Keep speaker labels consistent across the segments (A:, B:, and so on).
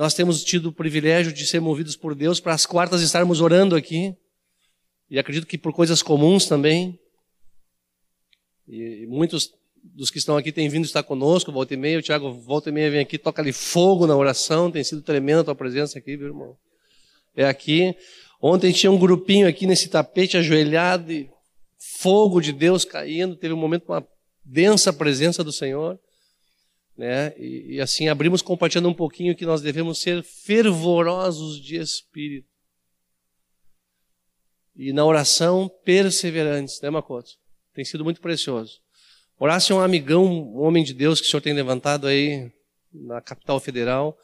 A: Nós temos tido o privilégio de ser movidos por Deus para as quartas estarmos orando aqui. E acredito que por coisas comuns também. E muitos dos que estão aqui têm vindo estar conosco, volta e meia. O Tiago volta e meia vem aqui, toca ali fogo na oração. Tem sido tremenda a tua presença aqui, meu irmão. É aqui. Ontem tinha um grupinho aqui nesse tapete ajoelhado e fogo de Deus caindo. Teve um momento, uma densa presença do Senhor. Né? E, e assim abrimos compartilhando um pouquinho que nós devemos ser fervorosos de espírito. E na oração perseverantes, né, Makoto? Tem sido muito precioso. Horácio é um amigão, um homem de Deus que o senhor tem levantado aí na capital federal.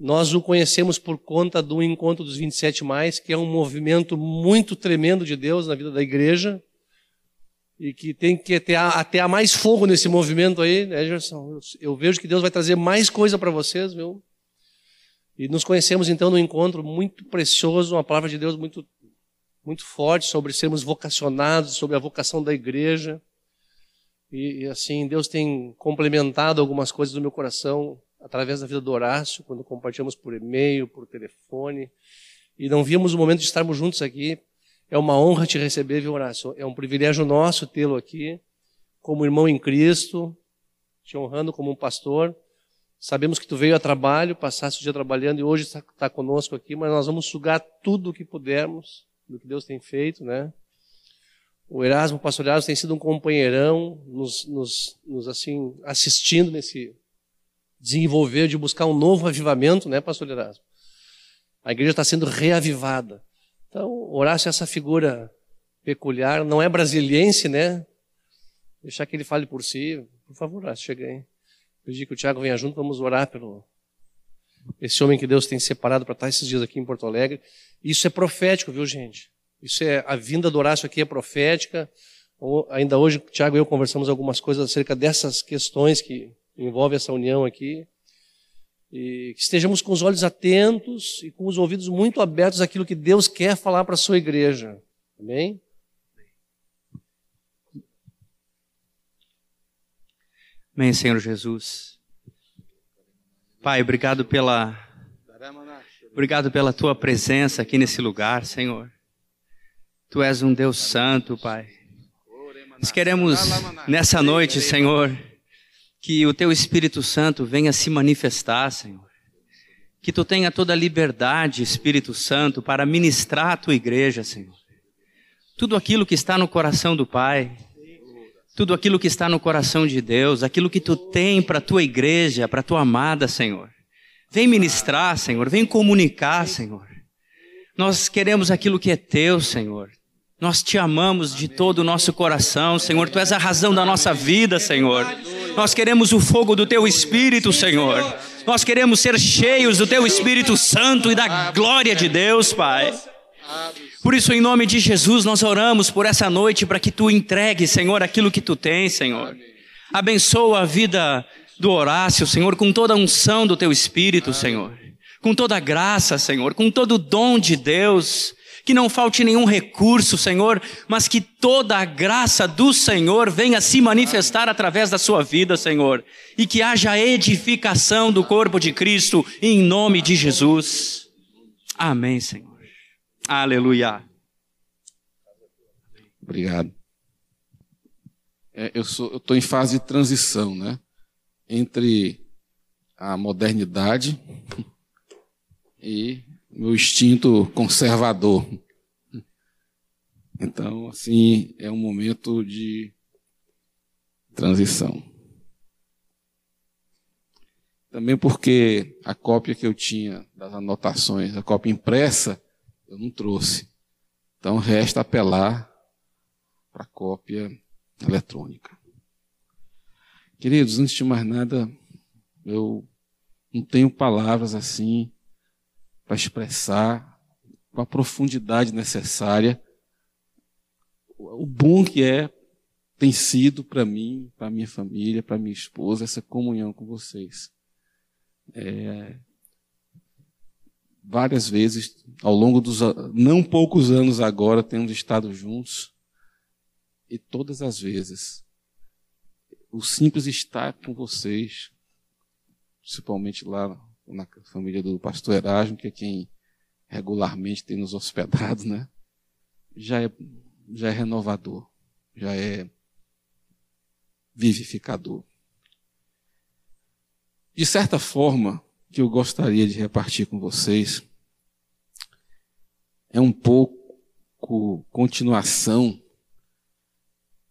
A: Nós o conhecemos por conta do Encontro dos 27 Mais, que é um movimento muito tremendo de Deus na vida da igreja. E que tem que ter até mais fogo nesse movimento aí, né, Gerson? Eu vejo que Deus vai trazer mais coisa para vocês, viu? E nos conhecemos então num encontro muito precioso, uma palavra de Deus muito, muito forte sobre sermos vocacionados, sobre a vocação da igreja. E, e, assim, Deus tem complementado algumas coisas do meu coração através da vida do Horácio, quando compartilhamos por e-mail, por telefone. E não víamos o momento de estarmos juntos aqui. É uma honra te receber, viu, Horácio? É um privilégio nosso tê-lo aqui, como irmão em Cristo, te honrando como um pastor. Sabemos que tu veio a trabalho, passaste o dia trabalhando e hoje está, está conosco aqui, mas nós vamos sugar tudo o que pudermos do que Deus tem feito, né? O Erasmo, o pastor Erasmo, tem sido um companheirão, nos, nos, nos, assim, assistindo nesse desenvolver de buscar um novo avivamento, né, pastor Erasmo? A igreja está sendo reavivada. Então, Horácio é essa figura peculiar, não é brasiliense, né? Deixar que ele fale por si. Por favor, Horácio, chega aí. Pedir que o Tiago venha junto, vamos orar pelo esse homem que Deus tem separado para estar esses dias aqui em Porto Alegre. Isso é profético, viu, gente? Isso é a vinda do Horácio aqui é profética. Ainda hoje, Tiago e eu conversamos algumas coisas acerca dessas questões que envolvem essa união aqui. E que estejamos com os olhos atentos e com os ouvidos muito abertos àquilo que Deus quer falar para a sua igreja. Amém?
B: Amém, Senhor Jesus. Pai, obrigado pela obrigado pela tua presença aqui nesse lugar, Senhor. Tu és um Deus santo, Pai. Nós queremos nessa noite, Senhor, que o teu Espírito Santo venha se manifestar, Senhor. Que tu tenha toda a liberdade, Espírito Santo, para ministrar a tua igreja, Senhor. Tudo aquilo que está no coração do Pai, tudo aquilo que está no coração de Deus, aquilo que tu tem para a tua igreja, para a tua amada, Senhor. Vem ministrar, Senhor, vem comunicar, Senhor. Nós queremos aquilo que é teu, Senhor. Nós te amamos de todo o nosso coração, Senhor. Tu és a razão da nossa vida, Senhor. Nós queremos o fogo do teu Espírito, Senhor. Nós queremos ser cheios do teu Espírito Santo e da glória de Deus, Pai. Por isso, em nome de Jesus, nós oramos por essa noite para que tu entregue, Senhor, aquilo que tu tens, Senhor. Abençoa a vida do Horácio, Senhor, com toda a unção do teu Espírito, Senhor. Com toda a graça, Senhor, com todo o dom de Deus que não falte nenhum recurso, Senhor, mas que toda a graça do Senhor venha se manifestar através da sua vida, Senhor, e que haja edificação do corpo de Cristo em nome de Jesus. Amém, Senhor. Aleluia.
C: Obrigado. É, eu estou em fase de transição, né? Entre a modernidade e meu instinto conservador. Então, assim, é um momento de transição. Também porque a cópia que eu tinha das anotações, a cópia impressa, eu não trouxe. Então, resta apelar para a cópia eletrônica. Queridos, antes de mais nada, eu não tenho palavras assim para expressar com a profundidade necessária o bom que é tem sido para mim, para minha família, para minha esposa essa comunhão com vocês. É, várias vezes ao longo dos não poucos anos agora temos estado juntos e todas as vezes o simples estar com vocês, principalmente lá na família do pastor Erasmo, que é quem regularmente tem nos hospedado, né? Já é, já é renovador, já é vivificador. De certa forma, que eu gostaria de repartir com vocês é um pouco continuação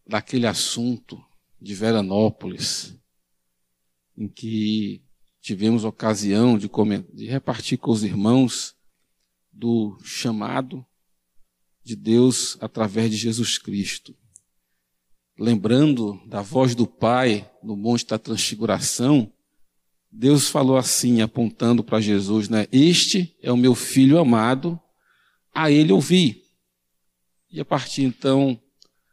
C: daquele assunto de Veranópolis, em que tivemos ocasião de, de repartir com os irmãos do chamado de Deus através de Jesus Cristo. Lembrando da voz do Pai no Monte da Transfiguração, Deus falou assim, apontando para Jesus, né? Este é o meu filho amado, a ele ouvi. E a partir então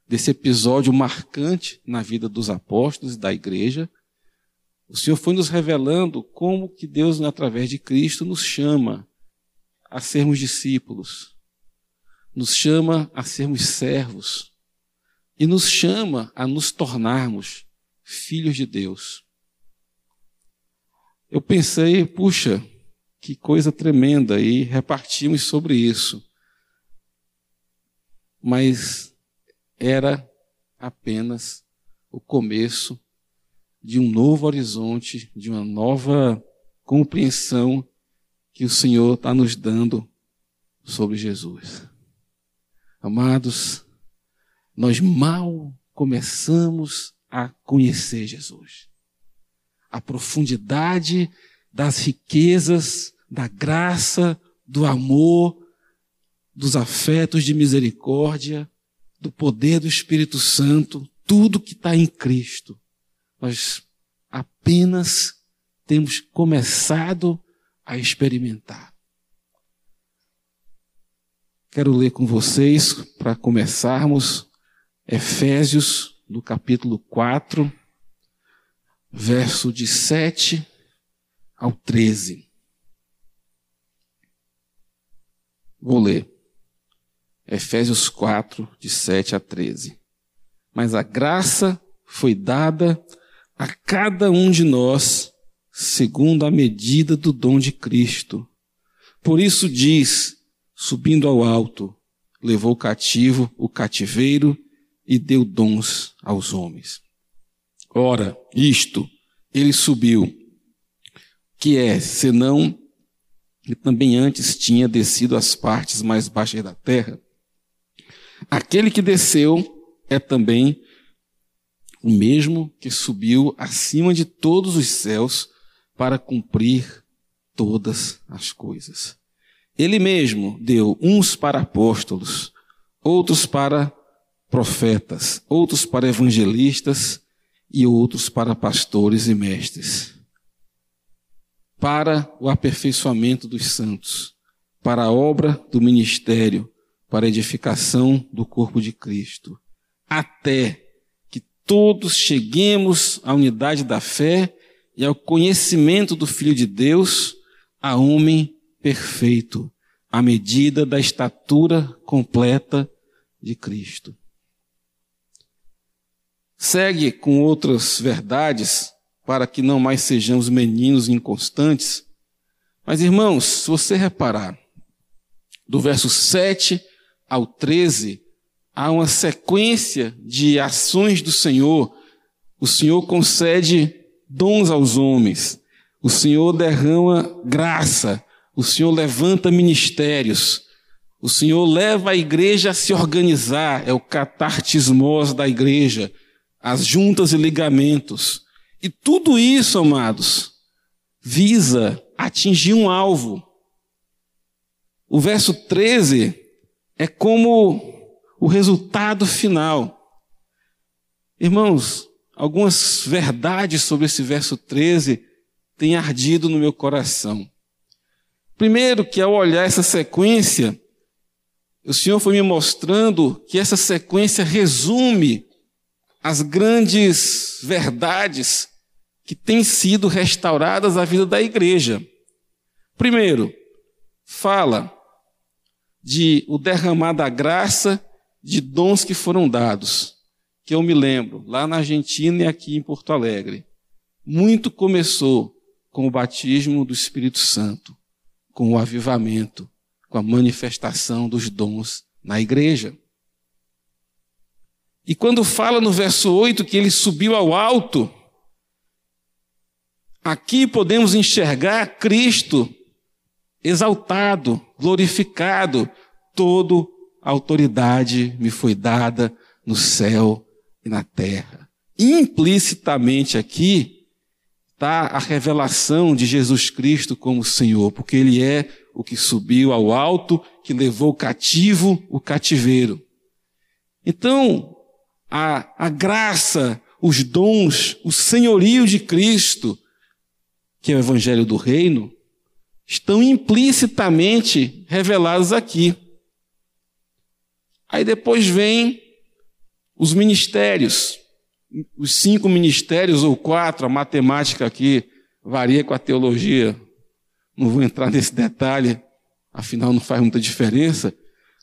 C: desse episódio marcante na vida dos apóstolos e da igreja, o Senhor foi nos revelando como que Deus, através de Cristo, nos chama a sermos discípulos, nos chama a sermos servos e nos chama a nos tornarmos filhos de Deus. Eu pensei, puxa, que coisa tremenda, e repartimos sobre isso. Mas era apenas o começo de um novo horizonte, de uma nova compreensão que o Senhor está nos dando sobre Jesus. Amados, nós mal começamos a conhecer Jesus. A profundidade das riquezas, da graça, do amor, dos afetos de misericórdia, do poder do Espírito Santo, tudo que está em Cristo. Nós apenas temos começado a experimentar. Quero ler com vocês, para começarmos, Efésios, no capítulo 4, verso de 7 ao 13. Vou ler. Efésios 4, de 7 a 13. Mas a graça foi dada a cada um de nós segundo a medida do dom de Cristo. Por isso diz, subindo ao alto, levou cativo o cativeiro e deu dons aos homens. Ora, isto, ele subiu, que é, senão, que também antes tinha descido às partes mais baixas da terra, Aquele que desceu é também o mesmo que subiu acima de todos os céus para cumprir todas as coisas. Ele mesmo deu uns para apóstolos, outros para profetas, outros para evangelistas e outros para pastores e mestres. Para o aperfeiçoamento dos santos, para a obra do ministério, para a edificação do corpo de Cristo, até todos cheguemos à unidade da fé e ao conhecimento do Filho de Deus, a homem perfeito, à medida da estatura completa de Cristo. Segue com outras verdades para que não mais sejamos meninos inconstantes. Mas, irmãos, se você reparar, do verso 7 ao 13, há uma sequência de ações do Senhor. O Senhor concede dons aos homens. O Senhor derrama graça. O Senhor levanta ministérios. O Senhor leva a igreja a se organizar. É o catartismos da igreja. As juntas e ligamentos. E tudo isso, amados, visa atingir um alvo. O verso 13 é como o resultado final. Irmãos, algumas verdades sobre esse verso 13 têm ardido no meu coração. Primeiro, que ao olhar essa sequência, o Senhor foi me mostrando que essa sequência resume as grandes verdades que têm sido restauradas à vida da igreja. Primeiro, fala de o derramar da graça de dons que foram dados. Que eu me lembro, lá na Argentina e aqui em Porto Alegre. Muito começou com o batismo do Espírito Santo, com o avivamento, com a manifestação dos dons na igreja. E quando fala no verso 8 que ele subiu ao alto, aqui podemos enxergar Cristo exaltado, glorificado, todo autoridade me foi dada no céu e na terra. Implicitamente aqui está a revelação de Jesus Cristo como Senhor, porque Ele é o que subiu ao alto, que levou cativo o cativeiro. Então, a, a graça, os dons, o senhorio de Cristo, que é o Evangelho do Reino, estão implicitamente revelados aqui. Aí depois vem os ministérios, os cinco ministérios ou quatro, a matemática aqui varia com a teologia, não vou entrar nesse detalhe, afinal não faz muita diferença.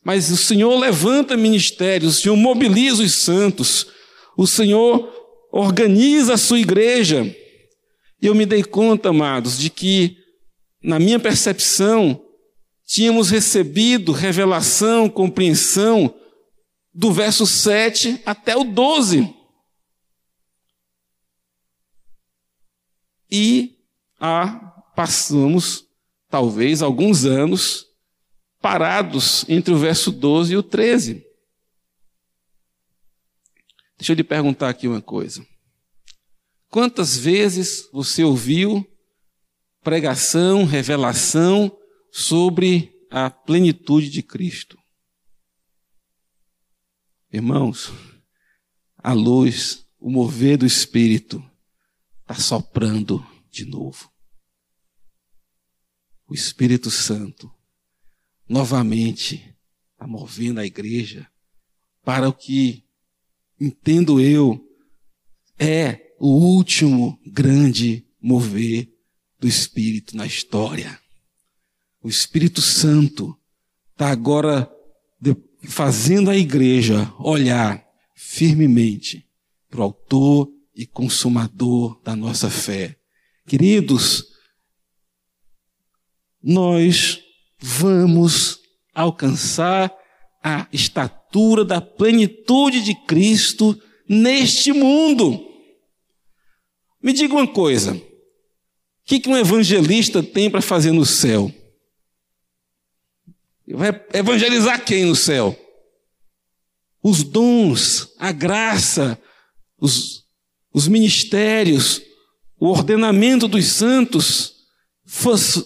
C: Mas o Senhor levanta ministérios, o Senhor mobiliza os santos, o Senhor organiza a sua igreja. E eu me dei conta, amados, de que, na minha percepção, tínhamos recebido revelação, compreensão do verso 7 até o 12. E ah, passamos, talvez, alguns anos parados entre o verso 12 e o 13. Deixa eu lhe perguntar aqui uma coisa. Quantas vezes você ouviu pregação, revelação sobre a plenitude de Cristo? Irmãos, a luz, o mover do Espírito está soprando de novo. O Espírito Santo novamente está movendo a igreja para o que, entendo eu, é o último grande mover do Espírito na história. O Espírito Santo está agora fazendo a igreja olhar firmemente para o Autor e Consumador da nossa fé. Queridos, nós vamos alcançar a estatura da plenitude de Cristo neste mundo. Me diga uma coisa: o que, um evangelista tem para fazer no céu? Vai evangelizar quem no céu? Os dons, a graça, os, os ministérios, o ordenamento dos santos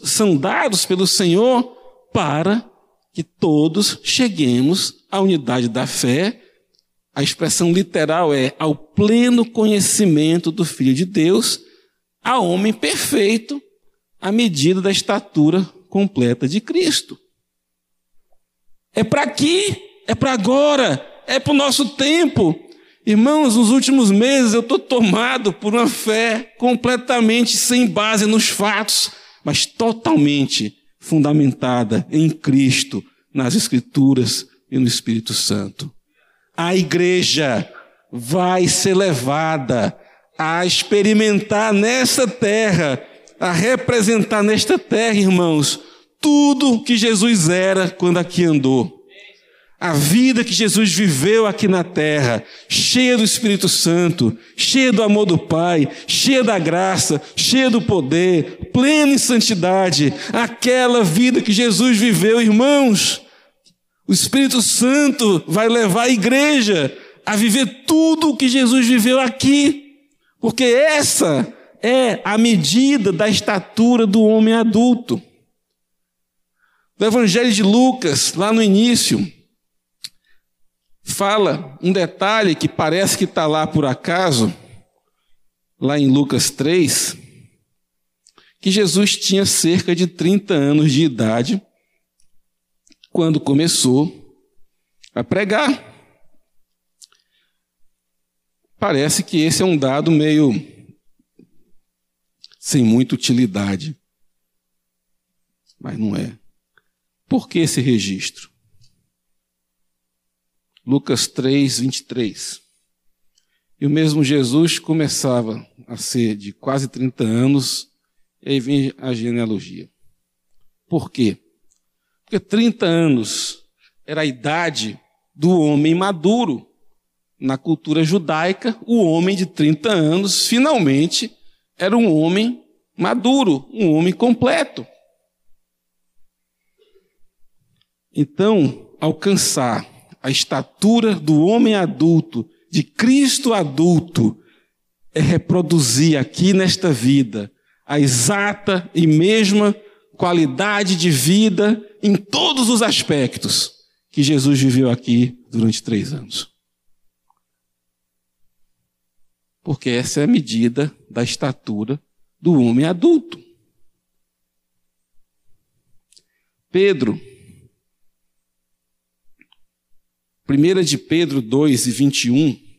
C: são dados pelo Senhor para que todos cheguemos à unidade da fé. A expressão literal é ao pleno conhecimento do Filho de Deus, a homem perfeito, à medida da estatura completa de Cristo. É para aqui, é para agora, é para o nosso tempo. Irmãos, nos últimos meses eu estou tomado por uma fé completamente sem base nos fatos, mas totalmente fundamentada em Cristo, nas Escrituras e no Espírito Santo. A igreja vai ser levada a experimentar nessa terra, a representar nesta terra, irmãos, tudo que Jesus era quando aqui andou. A vida que Jesus viveu aqui na terra, cheia do Espírito Santo, cheia do amor do Pai, cheia da graça, cheia do poder, plena em santidade, aquela vida que Jesus viveu, irmãos, o Espírito Santo vai levar a igreja a viver tudo o que Jesus viveu aqui, porque essa é a medida da estatura do homem adulto. No Evangelho de Lucas, lá no início, fala um detalhe que parece que está lá por acaso, lá em Lucas 3, que Jesus tinha cerca de 30 anos de idade quando começou a pregar. Parece que esse é um dado meio sem muita utilidade, mas não é. Por que esse registro? Lucas 3, 23. E o mesmo Jesus começava a ser de quase 30 anos E aí vem a genealogia. Por quê? Porque 30 anos era a idade do homem maduro. Na cultura judaica, o homem de 30 anos, finalmente, era um homem maduro, um homem completo. Então, alcançar a estatura do homem adulto, de Cristo adulto, é reproduzir aqui nesta vida a exata e mesma qualidade de vida em todos os aspectos que Jesus viveu aqui durante três anos. Porque essa é a medida da estatura do homem adulto. Pedro, 1 de Pedro 2 e 21,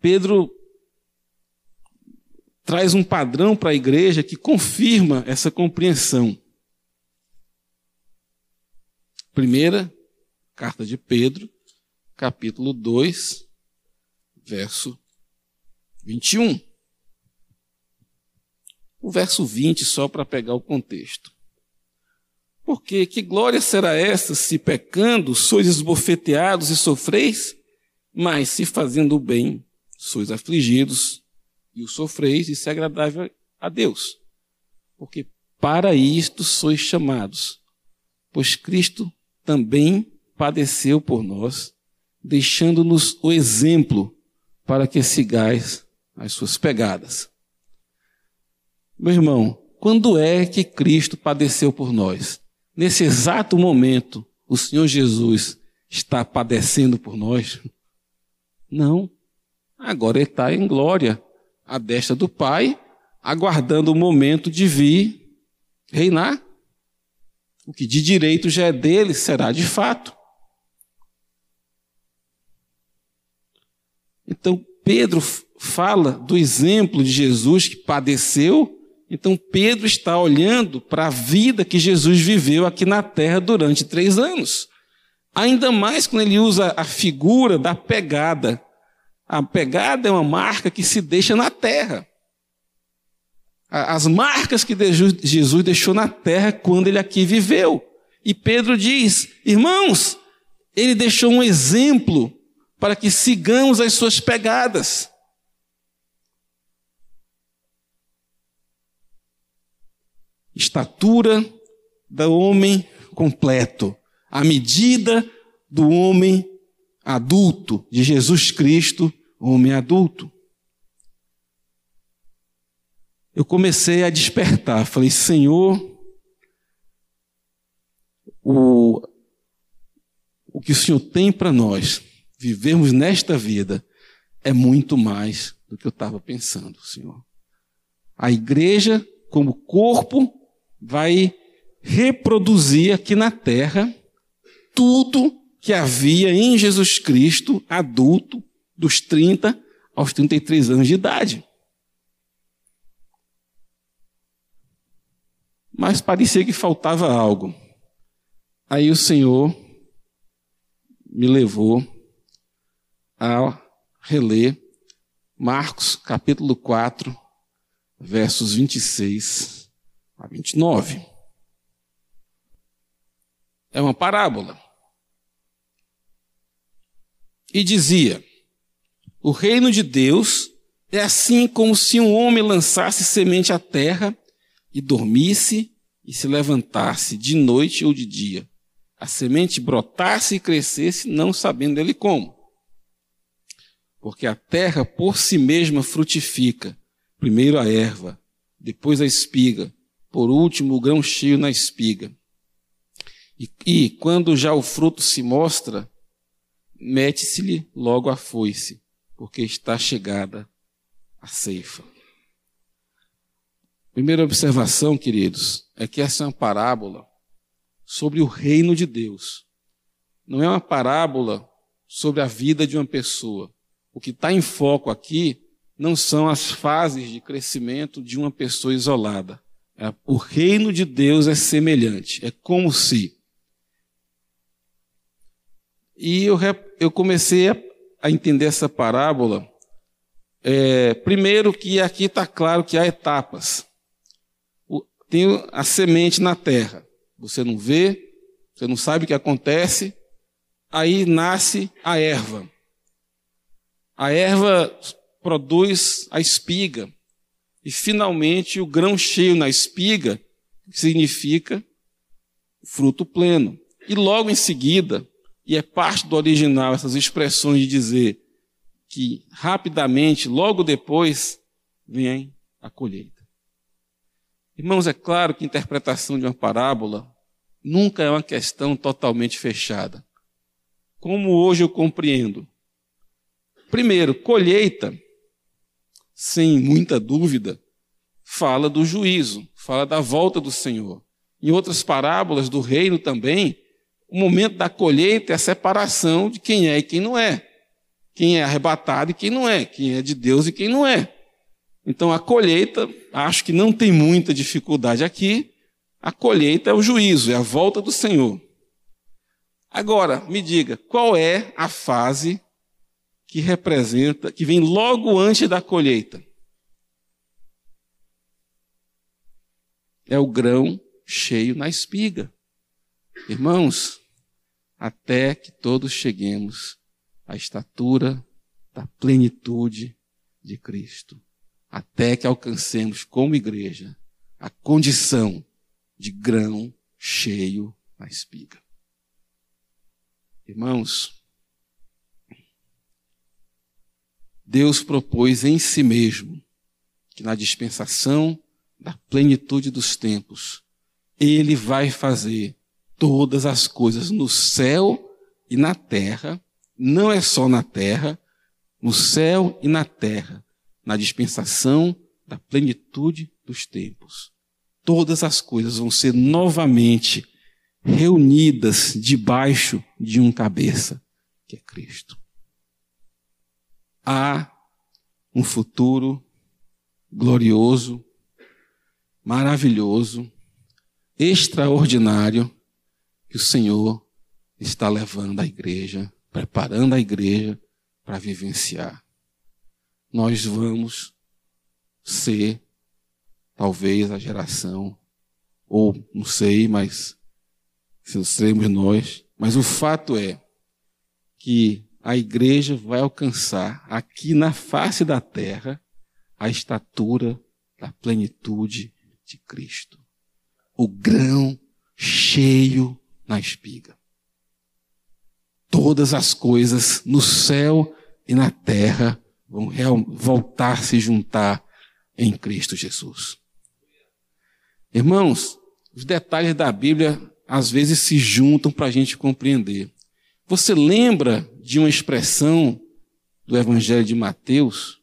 C: Pedro traz um padrão para a igreja que confirma essa compreensão. Primeira carta de Pedro, capítulo 2, verso 21. O verso 20, só para pegar o contexto. Porque que glória será essa se pecando sois esbofeteados e sofreis? Mas se fazendo o bem sois afligidos e o sofreis, isso é agradável a Deus. Porque para isto sois chamados, pois Cristo também padeceu por nós, deixando-nos o exemplo para que sigais as suas pegadas. Meu irmão, quando é que Cristo padeceu por nós? Nesse exato momento, o Senhor Jesus está padecendo por nós? Não. Agora ele está em glória, à destra do Pai, aguardando o momento de vir reinar. O que de direito já é dele será de fato. Então, Pedro fala do exemplo de Jesus que padeceu. Então, Pedro está olhando para a vida que Jesus viveu aqui na terra durante três anos. Ainda mais quando ele usa a figura da pegada. A pegada é uma marca que se deixa na terra. As marcas que Jesus deixou na terra quando ele aqui viveu. E Pedro diz: irmãos, ele deixou um exemplo para que sigamos as suas pegadas. Estatura do homem completo, a medida do homem adulto, de Jesus Cristo, homem adulto. Eu comecei a despertar, falei, Senhor, o, o que o Senhor tem para nós, vivermos nesta vida, é muito mais do que eu estava pensando, Senhor. A igreja, como corpo, vai reproduzir aqui na terra tudo que havia em Jesus Cristo, adulto, dos 30 aos 33 anos de idade. Mas parecia que faltava algo. Aí o Senhor me levou a reler Marcos capítulo 4, versos 26 a 29. É uma parábola e dizia: O reino de Deus é assim como se um homem lançasse semente à terra e dormisse e se levantasse de noite ou de dia. A semente brotasse e crescesse, não sabendo ele como. Porque a terra por si mesma frutifica, primeiro a erva, depois a espiga, por último o grão cheio na espiga. E, e quando já o fruto se mostra, mete-se-lhe logo a foice, porque está chegada a ceifa. Primeira observação, queridos, é que essa é uma parábola sobre o reino de Deus. Não é uma parábola sobre a vida de uma pessoa. O que está em foco aqui não são as fases de crescimento de uma pessoa isolada. É, o reino de Deus é semelhante. É como se. E eu eu comecei a, a entender essa parábola É, primeiro que aqui está claro que há etapas. O, tem a semente na terra. Você não vê, você não sabe o que acontece, aí nasce a erva. A erva produz a espiga. E finalmente o grão cheio na espiga significa fruto pleno. E logo em seguida, e é parte do original essas expressões de dizer que rapidamente, logo depois, vem a colheita. Irmãos, é claro que a interpretação de uma parábola nunca é uma questão totalmente fechada. Como hoje eu compreendo. Primeiro, colheita, sem muita dúvida, fala do juízo, fala da volta do Senhor. Em outras parábolas do reino também, o momento da colheita é a separação de quem é e quem não é. Quem é arrebatado e quem não é. Quem é de Deus e quem não é. Então a colheita, acho que não tem muita dificuldade aqui. A colheita é o juízo, é a volta do Senhor. Agora, me diga, qual é a fase que representa, que vem logo antes da colheita? É o grão cheio na espiga. Irmãos, até que todos cheguemos à estatura da plenitude de Cristo, até que alcancemos como igreja a condição de grão cheio na espiga. Irmãos, Deus propôs em si mesmo que na dispensação da plenitude dos tempos, Ele vai fazer todas as coisas no céu e na terra, não é só na terra, no céu e na terra, na dispensação da plenitude dos tempos. Todas as coisas vão ser novamente reunidas debaixo de um cabeça, que é Cristo. Há um futuro glorioso, maravilhoso, extraordinário que o Senhor está levando a igreja, preparando a igreja para vivenciar. Nós vamos ser, talvez, a geração, ou não sei, mas se seremos nós, mas o fato é que a igreja vai alcançar aqui na face da terra a estatura da plenitude de Cristo. O grão cheio na espiga. Todas as coisas no céu e na terra vão voltar se juntar em Cristo Jesus. Irmãos, os detalhes da Bíblia às vezes se juntam para a gente compreender. Você lembra de uma expressão do Evangelho de Mateus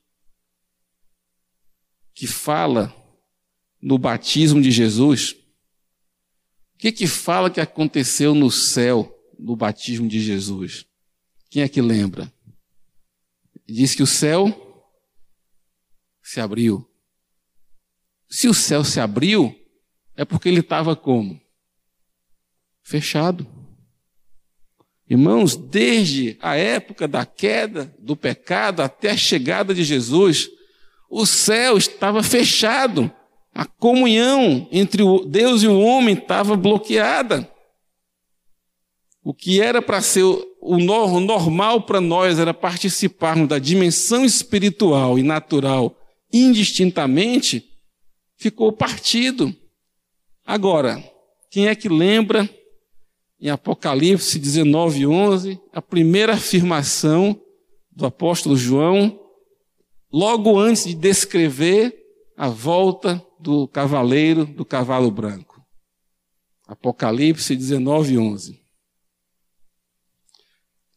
C: que fala no batismo de Jesus? que, que fala que aconteceu no céu no batismo de Jesus? Quem é que lembra? Diz que o céu se abriu. Se o céu se abriu, é porque ele estava como? Fechado. Irmãos, desde a época da queda do pecado até a chegada de Jesus, o céu estava fechado. A comunhão entre Deus e o homem estava bloqueada. O que era para ser o normal para nós era participarmos da dimensão espiritual e natural indistintamente, ficou partido. Agora, quem é que lembra em Apocalipse 19, 11, a primeira afirmação do apóstolo João, logo antes de descrever a volta do cavaleiro do cavalo branco. Apocalipse 19, 11.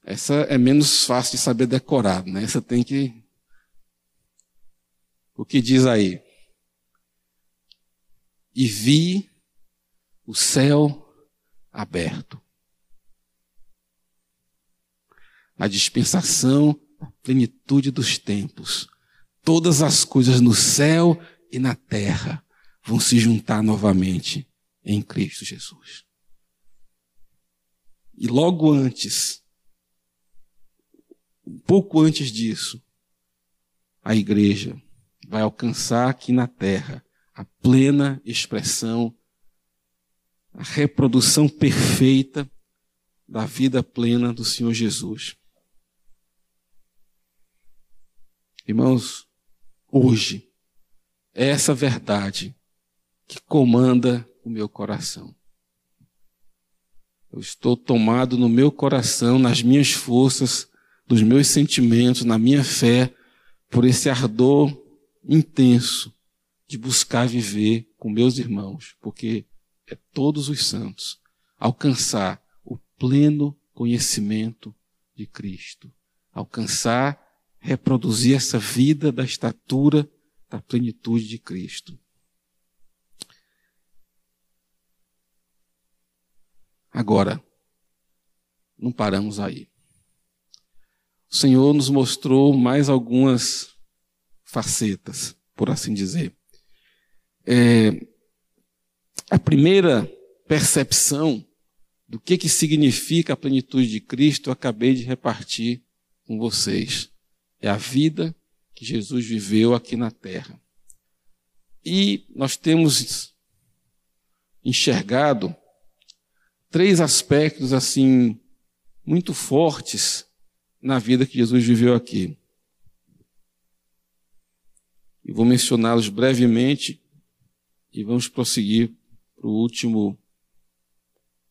C: Essa é menos fácil de saber decorar, né? Essa tem que. O que diz aí? E vi o céu aberto. A dispensação, a plenitude dos tempos. Todas as coisas no céu e na terra vão se juntar novamente em Cristo Jesus. E logo antes, um pouco antes disso, a igreja vai alcançar aqui na terra a plena expressão, a reprodução perfeita da vida plena do Senhor Jesus. Irmãos, hoje, é essa verdade que comanda o meu coração. Eu estou tomado no meu coração, nas minhas forças, nos meus sentimentos, na minha fé, por esse ardor intenso de buscar viver com meus irmãos, porque é todos os santos alcançar o pleno conhecimento de Cristo, alcançar, reproduzir essa vida da estatura da plenitude de Cristo. Agora, não paramos aí. O Senhor nos mostrou mais algumas facetas, por assim dizer. É, a primeira percepção do que, que significa a plenitude de Cristo eu acabei de repartir com vocês. É a vida que Jesus viveu aqui na terra. E nós temos enxergado três aspectos assim muito fortes na vida que Jesus viveu aqui. E vou mencioná-los brevemente e vamos prosseguir para o último,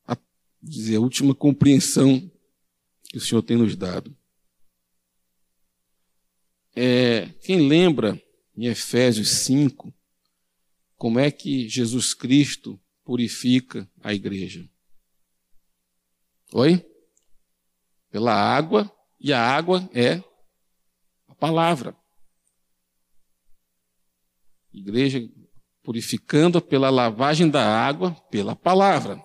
C: a dizer, a última compreensão que o Senhor tem nos dado. É, quem lembra em Efésios 5 como é que Jesus Cristo purifica a igreja? Oi? Pela água, e a água é a palavra. Igreja purificando pela lavagem da água, pela palavra.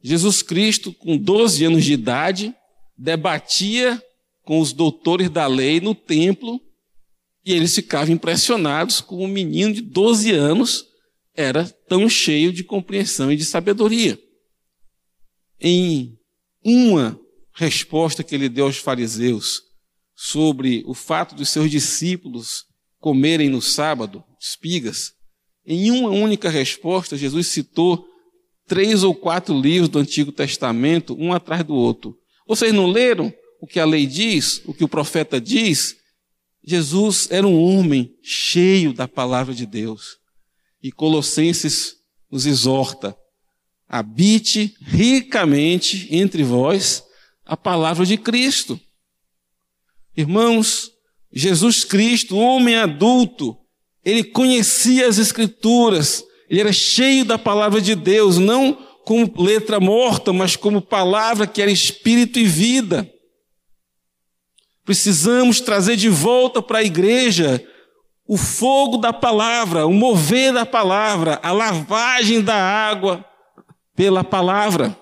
C: Jesus Cristo, com 12 anos de idade, debatia com os doutores da lei no templo e eles ficavam impressionados como um menino de 12 anos era tão cheio de compreensão e de sabedoria. Em uma resposta que ele deu aos fariseus sobre o fato dos seus discípulos comerem no sábado espigas, em uma única resposta, Jesus citou três ou quatro livros do Antigo Testamento, um atrás do outro. Vocês não leram o que a lei diz, o que o profeta diz? Jesus era um homem cheio da palavra de Deus. E Colossenses nos exorta habite ricamente entre vós a palavra de Cristo. Irmãos, Jesus Cristo, homem adulto, ele conhecia as Escrituras, ele era cheio da palavra de Deus, não como letra morta, mas como palavra que era espírito e vida. Precisamos trazer de volta para a igreja o fogo da palavra, o mover da palavra, a lavagem da água pela palavra.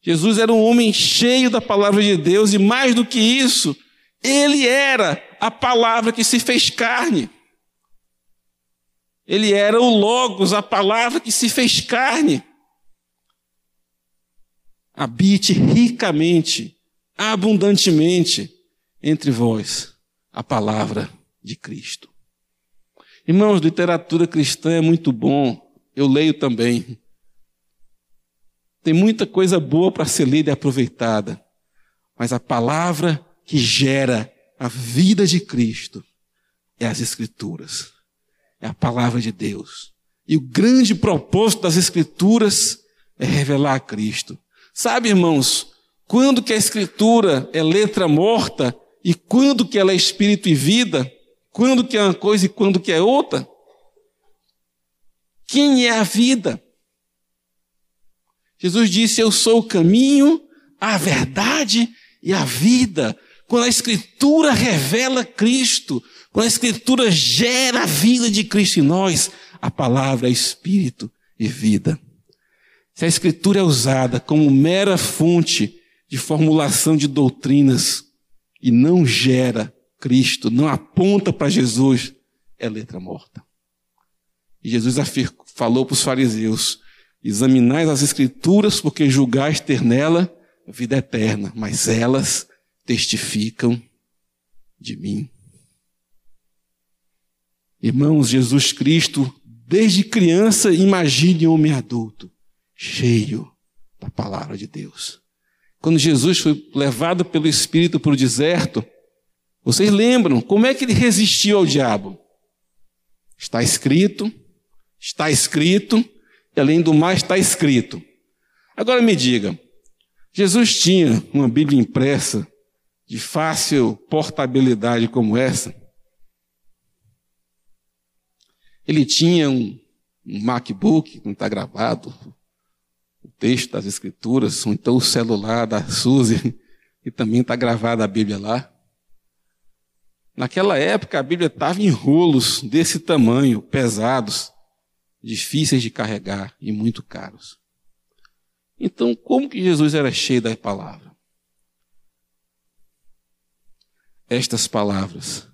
C: Jesus era um homem cheio da palavra de Deus e mais do que isso, ele era a palavra que se fez carne. Ele era o Logos, a palavra que se fez carne. Habite ricamente, abundantemente entre vós a palavra de Cristo. Irmãos, literatura cristã é muito bom, eu leio também. Tem muita coisa boa para ser lida e aproveitada. Mas a palavra que gera a vida de Cristo é as Escrituras. É a palavra de Deus. E o grande propósito das Escrituras é revelar a Cristo. Sabe, irmãos, quando que a Escritura é letra morta e quando que ela é espírito e vida? Quando que é uma coisa e quando que é outra? Quem é a vida? Jesus disse: Eu sou o caminho, a verdade e a vida. Quando a Escritura revela Cristo, quando a Escritura gera a vida de Cristo em nós, a palavra é Espírito e vida. Se a Escritura é usada como mera fonte de formulação de doutrinas e não gera Cristo, não aponta para Jesus, é letra morta. E Jesus falou para os fariseus: Examinais as Escrituras, porque julgais ter nela vida eterna, mas elas testificam de mim. Irmãos, Jesus Cristo, desde criança, imagine homem adulto, cheio da palavra de Deus. Quando Jesus foi levado pelo Espírito para o deserto, vocês lembram como é que ele resistiu ao diabo? Está escrito, está escrito, e além do mais está escrito. Agora me diga, Jesus tinha uma Bíblia impressa de fácil portabilidade como essa? Ele tinha um, um MacBook, não está gravado, o texto das Escrituras, ou então o celular da Suzy, que também está gravada a Bíblia lá. Naquela época a Bíblia estava em rolos desse tamanho, pesados, difíceis de carregar e muito caros. Então, como que Jesus era cheio da palavra? Estas palavras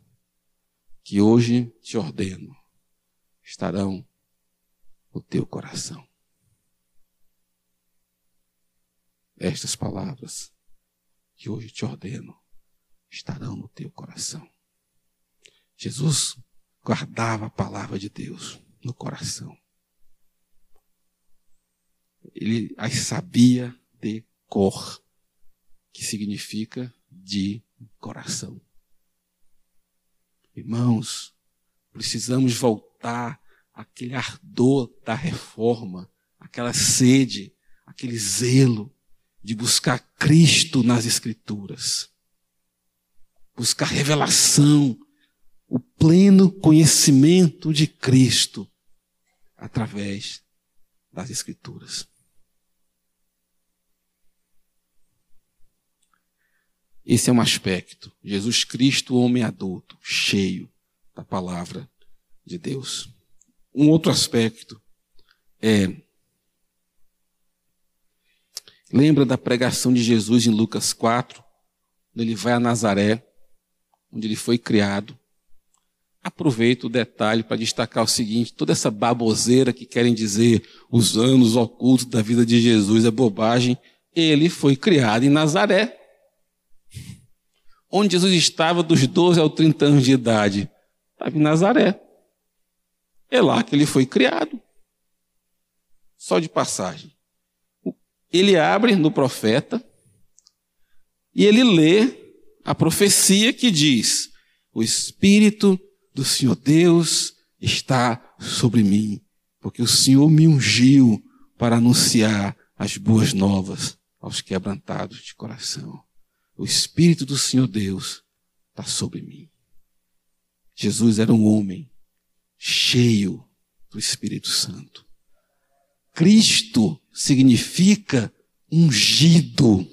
C: que hoje te ordeno estarão no teu coração. Estas palavras que hoje te ordeno estarão no teu coração. Jesus guardava a palavra de Deus no coração. Ele as sabia de cor, que significa de coração. Irmãos, precisamos voltar aquele ardor da reforma, aquela sede, aquele zelo de buscar Cristo nas Escrituras, buscar revelação, o pleno conhecimento de Cristo através das Escrituras. Esse é um aspecto. Jesus Cristo, homem adulto, cheio da palavra de Deus. Um outro aspecto é. Lembra da pregação de Jesus em Lucas 4, quando ele vai a Nazaré, onde ele foi criado. Aproveito o detalhe para destacar o seguinte: toda essa baboseira que querem dizer os anos ocultos da vida de Jesus é bobagem. Ele foi criado em Nazaré, onde Jesus estava dos 12 aos 30 anos de idade. Estava em Nazaré. É lá que ele foi criado. Só de passagem. Ele abre no profeta e ele lê a profecia que diz: O Espírito do Senhor Deus está sobre mim, porque o Senhor me ungiu para anunciar as boas novas aos quebrantados de coração. O Espírito do Senhor Deus está sobre mim. Jesus era um homem cheio do Espírito Santo. Cristo significa ungido.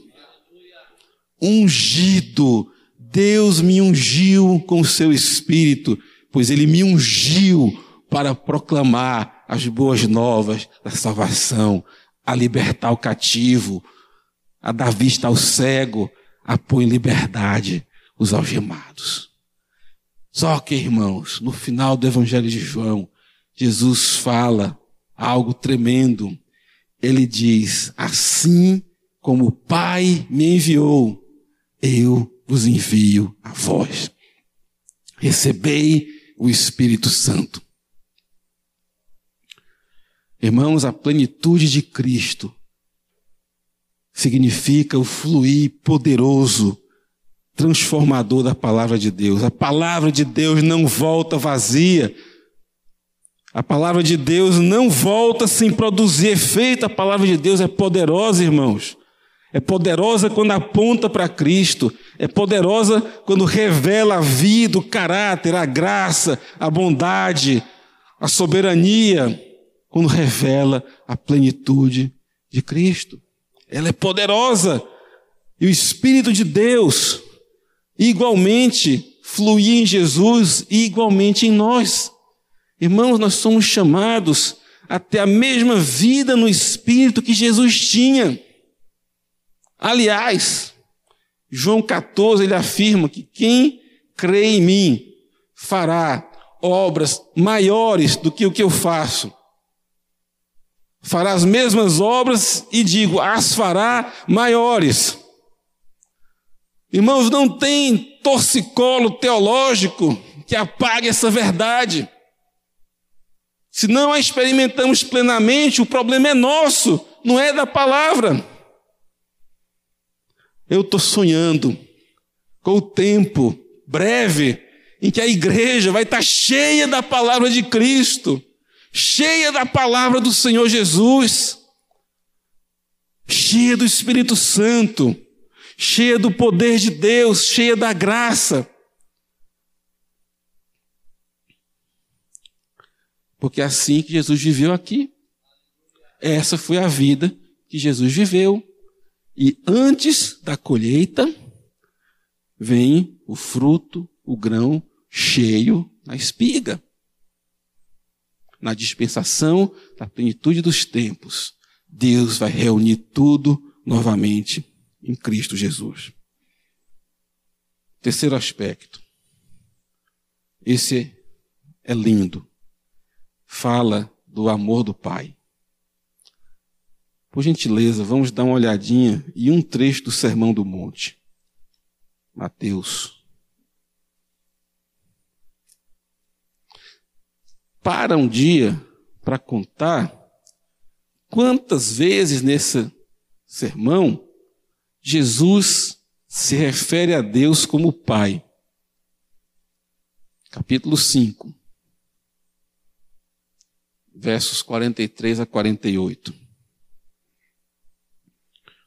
C: Ungido. Deus me ungiu com o seu Espírito, pois ele me ungiu para proclamar as boas novas da salvação, a libertar o cativo, a dar vista ao cego, a pôr em liberdade os algemados. Só que, irmãos, no final do Evangelho de João, Jesus fala algo tremendo. Ele diz: Assim como o Pai me enviou, eu vos envio a vós. Recebei o Espírito Santo. Irmãos, a plenitude de Cristo significa o fluir poderoso transformador da palavra de Deus. A palavra de Deus não volta vazia. A palavra de Deus não volta sem produzir efeito. A palavra de Deus é poderosa, irmãos. É poderosa quando aponta para Cristo. É poderosa quando revela a vida, o caráter, a graça, a bondade, a soberania. Quando revela a plenitude de Cristo. Ela é poderosa. E o Espírito de Deus igualmente fluir em Jesus e igualmente em nós. Irmãos, nós somos chamados a ter a mesma vida no Espírito que Jesus tinha. Aliás, João 14 ele afirma que quem crê em mim fará obras maiores do que o que eu faço. Fará as mesmas obras e digo, as fará maiores. Irmãos, não tem torcicolo teológico que apague essa verdade. Se não a experimentamos plenamente, o problema é nosso, não é da palavra. Eu estou sonhando com o tempo breve em que a igreja vai estar cheia da palavra de Cristo, cheia da palavra do Senhor Jesus, cheia do Espírito Santo, cheia do poder de Deus, cheia da graça. Porque é assim que Jesus viveu aqui. Essa foi a vida que Jesus viveu. E antes da colheita, vem o fruto, o grão cheio na espiga. Na dispensação da plenitude dos tempos, Deus vai reunir tudo novamente em Cristo Jesus. Terceiro aspecto. Esse é lindo fala do amor do Pai. Por gentileza, vamos dar uma olhadinha em um trecho do Sermão do Monte. Mateus. Para um dia para contar quantas vezes nesse sermão Jesus se refere a Deus como Pai. Capítulo 5 versos 43 a 48.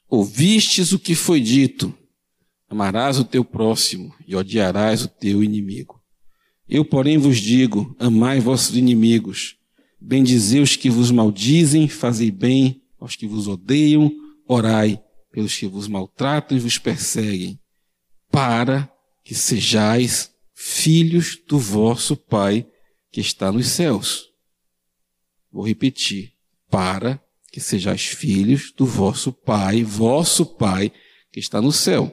C: Ouvistes o que foi dito: amarás o teu próximo e odiarás o teu inimigo. Eu, porém, vos digo: amai vossos inimigos, bendizei os que vos maldizem, fazei bem aos que vos odeiam, orai pelos que vos maltratam e vos perseguem, para que sejais filhos do vosso Pai que está nos céus. Vou repetir. Para que sejais filhos do vosso Pai, vosso Pai que está no céu.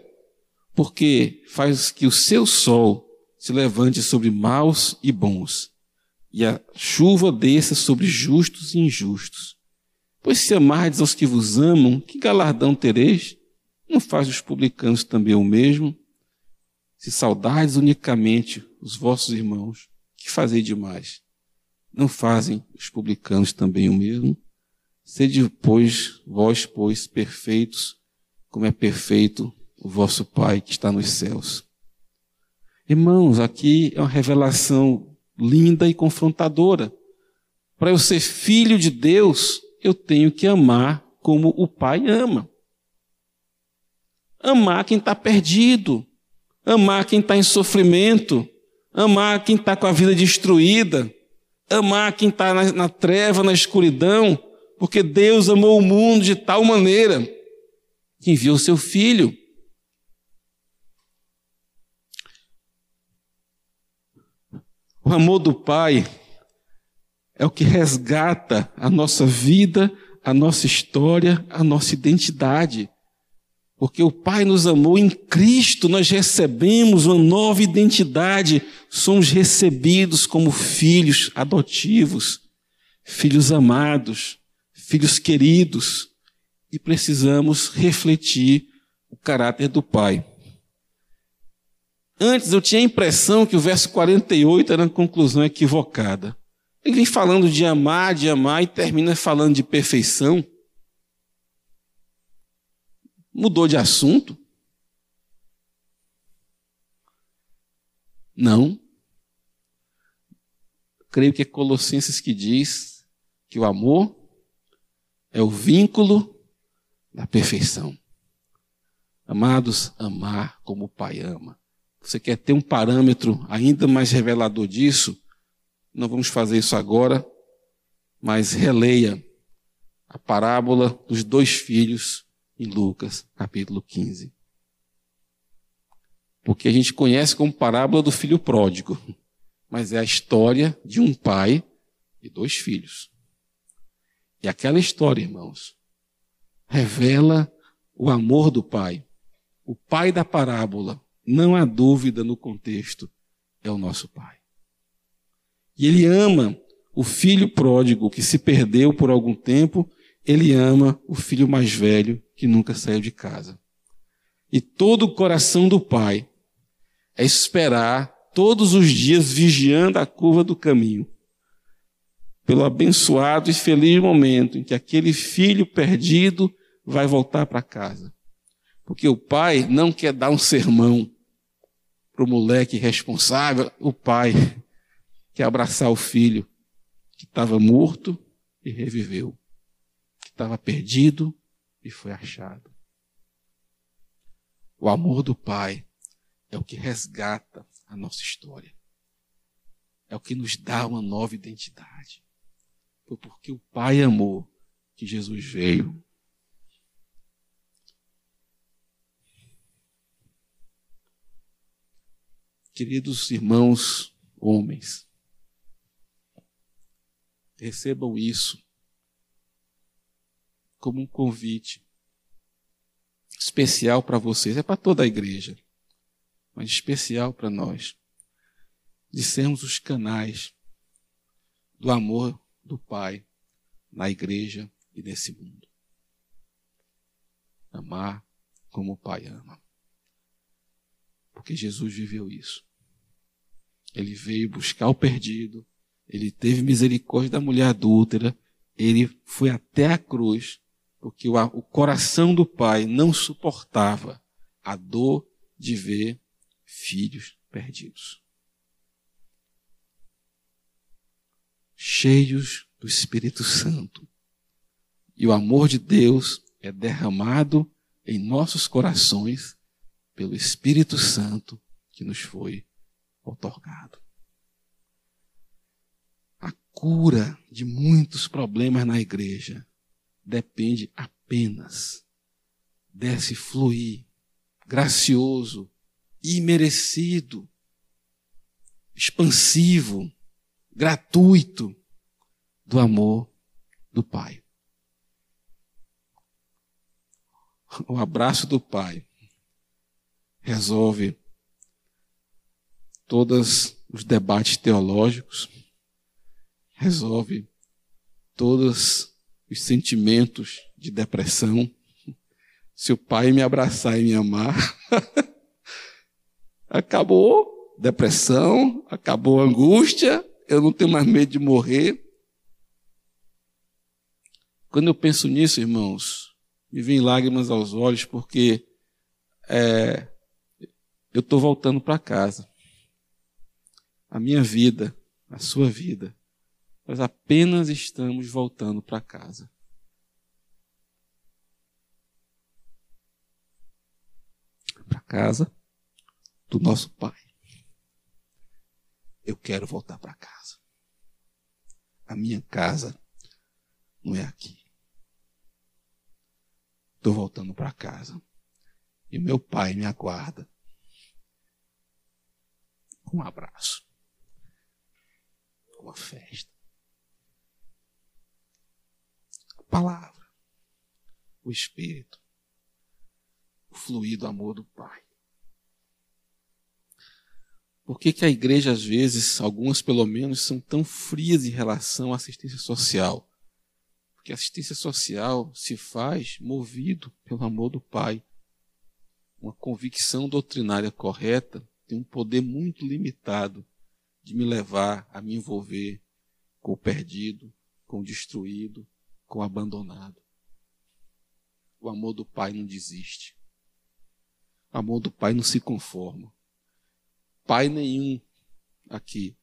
C: Porque faz que o seu sol se levante sobre maus e bons, e a chuva desça sobre justos e injustos. Pois se amardes aos que vos amam, que galardão tereis? Não faz os publicanos também o mesmo? Se saudardes unicamente os vossos irmãos, que fazei demais? Não fazem os publicanos também o mesmo? Sede, pois, vós, pois, perfeitos, como é perfeito o vosso Pai que está nos céus. Irmãos, aqui é uma revelação linda e confrontadora. Para eu ser filho de Deus, eu tenho que amar como o Pai ama. Amar quem está perdido, amar quem está em sofrimento, amar quem está com a vida destruída, amar quem está na, na treva, na escuridão, porque Deus amou o mundo de tal maneira que enviou seu filho. O amor do Pai é o que resgata a nossa vida, a nossa história, a nossa identidade. Porque o Pai nos amou em Cristo, nós recebemos uma nova identidade, somos recebidos como filhos adotivos, filhos amados, filhos queridos, e precisamos refletir o caráter do Pai. Antes eu tinha a impressão que o verso 48 era uma conclusão equivocada. Ele vem falando de amar, de amar e termina falando de perfeição. Mudou de assunto? Não. Creio que é Colossenses que diz que o amor é o vínculo da perfeição. Amados, amar como o Pai ama. Você quer ter um parâmetro ainda mais revelador disso? Não vamos fazer isso agora, mas releia a parábola dos dois filhos em Lucas, capítulo 15. Porque a gente conhece como parábola do filho pródigo, mas é a história de um pai e dois filhos. E aquela história, irmãos, revela o amor do pai. O pai da parábola, não há dúvida no contexto, é o nosso pai. E ele ama o filho pródigo que se perdeu por algum tempo, ele ama o filho mais velho que nunca saiu de casa. E todo o coração do pai é esperar todos os dias vigiando a curva do caminho, pelo abençoado e feliz momento em que aquele filho perdido vai voltar para casa. Porque o pai não quer dar um sermão para o moleque responsável, o pai quer abraçar o filho que estava morto e reviveu, que estava perdido e foi achado. O amor do pai é o que resgata a nossa história. É o que nos dá uma nova identidade. Foi porque o Pai amou que Jesus veio. Queridos irmãos, homens, recebam isso como um convite especial para vocês, é para toda a igreja, mas especial para nós, de sermos os canais do amor do Pai na igreja e nesse mundo. Amar como o Pai ama. Porque Jesus viveu isso. Ele veio buscar o perdido, ele teve misericórdia da mulher adúltera, ele foi até a cruz, porque o, coração do Pai não suportava a dor de ver filhos perdidos. cheios do Espírito Santo. E o amor de Deus é derramado em nossos corações pelo Espírito Santo que nos foi otorgado. A cura de muitos problemas na igreja depende apenas desse fluir gracioso, imerecido, expansivo gratuito do amor do Pai. O abraço do Pai resolve todos os debates teológicos, resolve todos os sentimentos de depressão. Se o Pai me abraçar e me amar, acabou depressão, acabou angústia, eu não tenho mais medo de morrer. Quando eu penso nisso, irmãos, me vem lágrimas aos olhos, porque é, eu estou voltando para casa. A minha vida, a sua vida, nós apenas estamos voltando para casa. Para casa do nosso Pai eu quero voltar para casa. A minha casa não é aqui. Estou voltando para casa. E meu pai me aguarda com um abraço, uma festa. A palavra, o Espírito, o fluido amor do Pai. Por que, que a igreja, às vezes, algumas pelo menos, são tão frias em relação à assistência social? Porque a assistência social se faz movido pelo amor do Pai. Uma convicção doutrinária correta tem um poder muito limitado de me levar a me envolver com o perdido, com o destruído, com o abandonado. O amor do Pai não desiste. O amor do Pai não se conforma pai nenhum aqui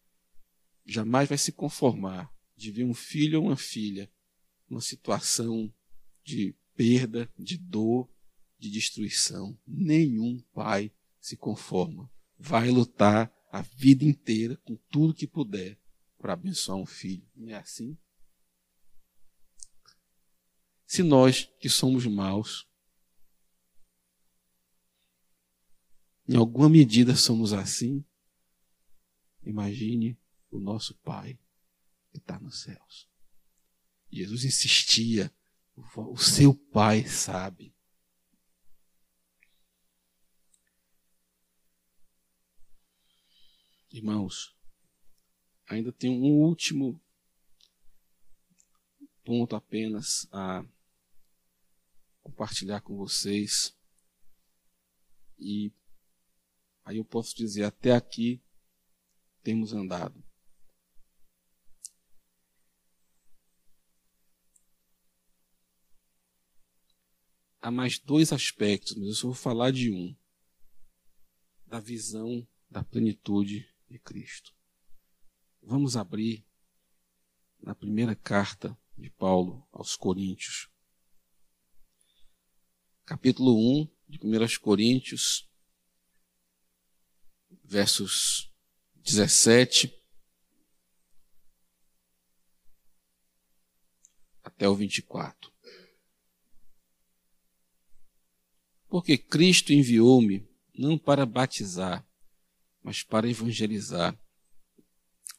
C: jamais vai se conformar de ver um filho ou uma filha numa situação de perda, de dor, de destruição. Nenhum pai se conforma. Vai lutar a vida inteira com tudo que puder para abençoar um filho. Não é assim? Se nós que somos maus, em alguma medida somos assim, imagine o nosso Pai que está nos céus. Jesus insistia, o seu Pai sabe. Irmãos, ainda tem um último ponto apenas a compartilhar com vocês. E aí eu posso dizer: até aqui temos andado. Há mais dois aspectos, mas eu só vou falar de um: da visão da plenitude de Cristo. Vamos abrir na primeira carta de Paulo aos Coríntios, capítulo 1 de 1 Coríntios, versos 17 até o 24. Porque Cristo enviou-me não para batizar, mas para evangelizar,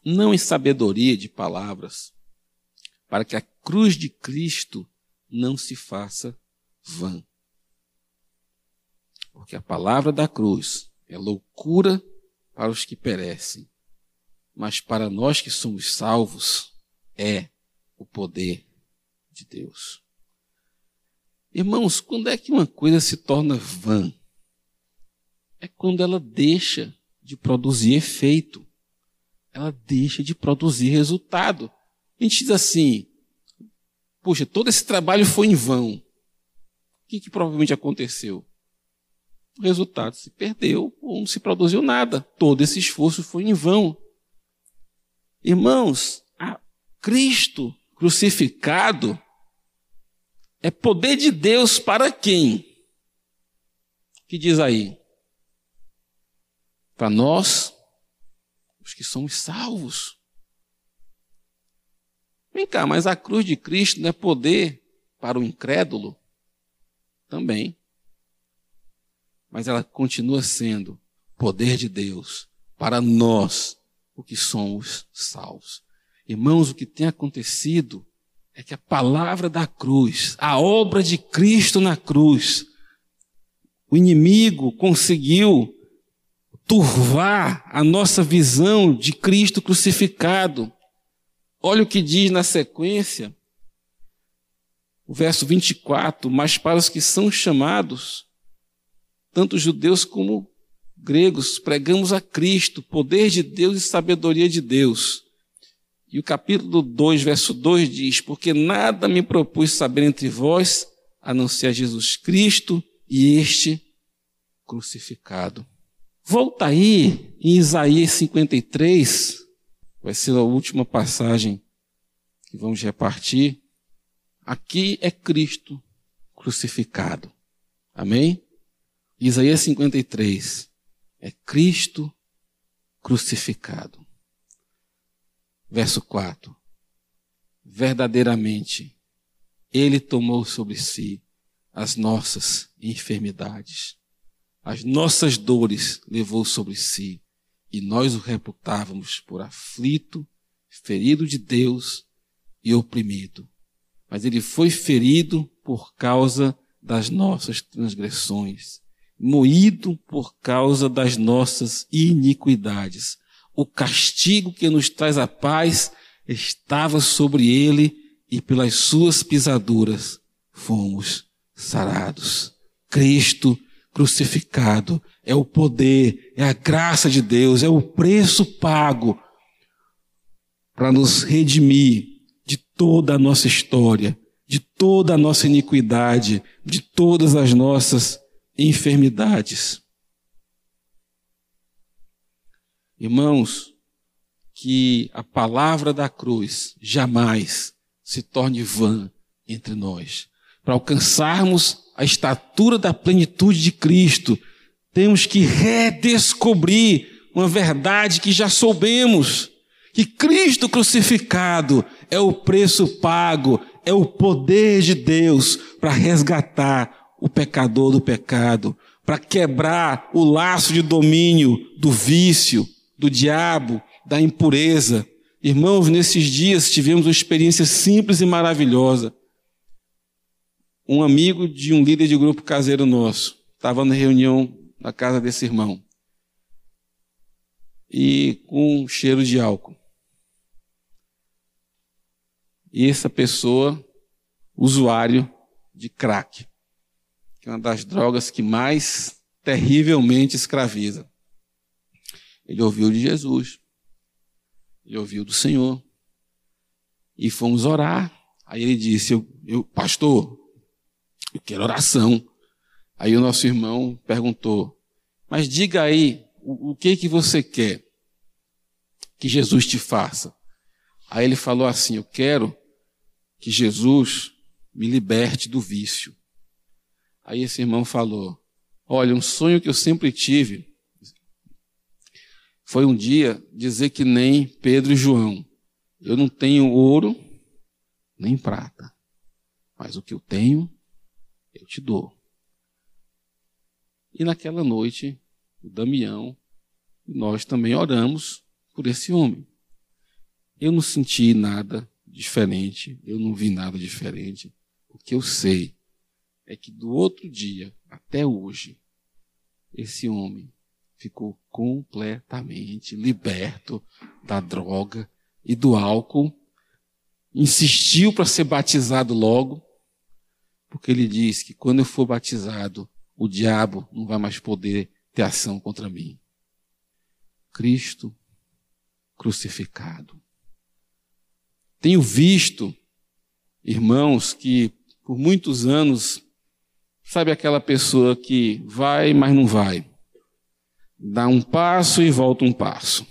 C: não em sabedoria de palavras, para que a cruz de Cristo não se faça vã. Porque a palavra da cruz é loucura para os que perecem, mas para nós que somos salvos é o poder de Deus. Irmãos, quando é que uma coisa se torna vã? É quando ela deixa de produzir efeito. Ela deixa de produzir resultado. A gente diz assim: Poxa, todo esse trabalho foi em vão. O que, que provavelmente aconteceu? O resultado se perdeu ou não se produziu nada. Todo esse esforço foi em vão. Irmãos, Cristo crucificado é poder de Deus para quem? que diz aí? Para nós, os que somos salvos. Vem cá, mas a cruz de Cristo não é poder para o incrédulo? Também. Mas ela continua sendo poder de Deus para nós, o que somos salvos. Irmãos, o que tem acontecido é que a palavra da cruz, a obra de Cristo na cruz, o inimigo conseguiu turvar a nossa visão de Cristo crucificado. Olha o que diz na sequência, o verso 24: Mas para os que são chamados, tanto judeus como gregos, pregamos a Cristo, poder de Deus e sabedoria de Deus e o capítulo 2, verso 2 diz: Porque nada me propus saber entre vós, a não ser Jesus Cristo e este crucificado. Volta aí em Isaías 53, vai ser a última passagem que vamos repartir. Aqui é Cristo crucificado. Amém? Isaías 53 é Cristo crucificado. Verso 4. Verdadeiramente, Ele tomou sobre si as nossas enfermidades, as nossas dores levou sobre si, e nós o reputávamos por aflito, ferido de Deus e oprimido. Mas ele foi ferido por causa das nossas transgressões, moído por causa das nossas iniquidades o castigo que nos traz a paz estava sobre ele e pelas suas pisaduras fomos sarados. Cristo crucificado é o poder, é a graça de Deus, é o preço pago para nos redimir de toda a nossa história, de toda a nossa iniquidade, de todas as nossas enfermidades. Irmãos, que a palavra da cruz jamais se torne vã entre nós. Para alcançarmos a estatura da plenitude de Cristo, temos que redescobrir uma verdade que já soubemos: que Cristo crucificado é o preço pago, é o poder de Deus para resgatar o pecador do pecado, para quebrar o laço de domínio do vício, do diabo, da impureza. Irmãos, nesses dias tivemos uma experiência simples e maravilhosa. Um amigo de um líder de grupo caseiro nosso estava na reunião na casa desse irmão e com um cheiro de álcool. E essa pessoa, usuário de crack, que é uma das drogas que mais terrivelmente escraviza. Ele ouviu de Jesus. Ele ouviu do Senhor. E fomos orar. Aí ele disse: eu, eu, Pastor, Eu quero oração. Aí o nosso irmão perguntou: Mas diga aí, o, o que que você quer que Jesus te faça? Aí ele falou assim: Eu quero que Jesus me liberte do vício. Aí esse irmão falou: Olha, um sonho que eu sempre tive foi um dia dizer que nem Pedro e João. Eu não tenho ouro nem prata, mas o que eu tenho, eu te dou. E naquela noite, o Damião e nós também oramos por esse homem. Eu não senti nada diferente, eu não vi nada diferente. O que eu sei é que do outro dia até hoje, esse homem ficou completamente liberto da droga e do álcool. Insistiu para ser batizado logo, porque ele diz que quando eu for batizado, o diabo não vai mais poder ter ação contra mim. Cristo crucificado. Tenho visto irmãos que por muitos anos, sabe aquela pessoa que vai, mas não vai. Dá um passo e volta um passo.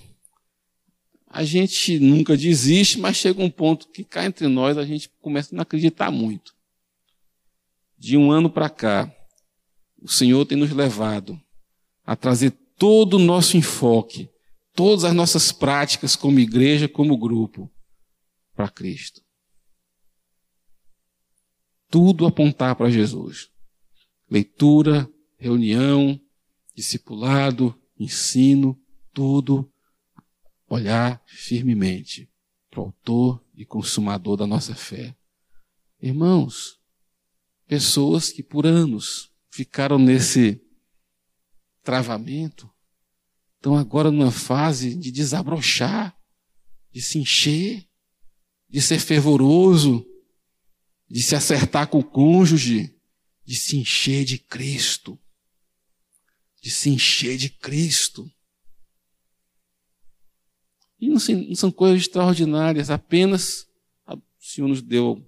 C: A gente nunca desiste, mas chega um ponto que cá entre nós a gente começa a não acreditar muito. De um ano para cá, o Senhor tem nos levado a trazer todo o nosso enfoque, todas as nossas práticas como igreja, como grupo, para Cristo. Tudo apontar para Jesus. Leitura, reunião, discipulado, ensino, tudo olhar firmemente para o autor e consumador da nossa fé. Irmãos, pessoas que por anos ficaram nesse travamento, estão agora numa fase de desabrochar, de se encher, de ser fervoroso, de se acertar com o cônjuge, de se encher de Cristo. De se encher de Cristo. E não, são coisas extraordinárias, apenas o Senhor nos deu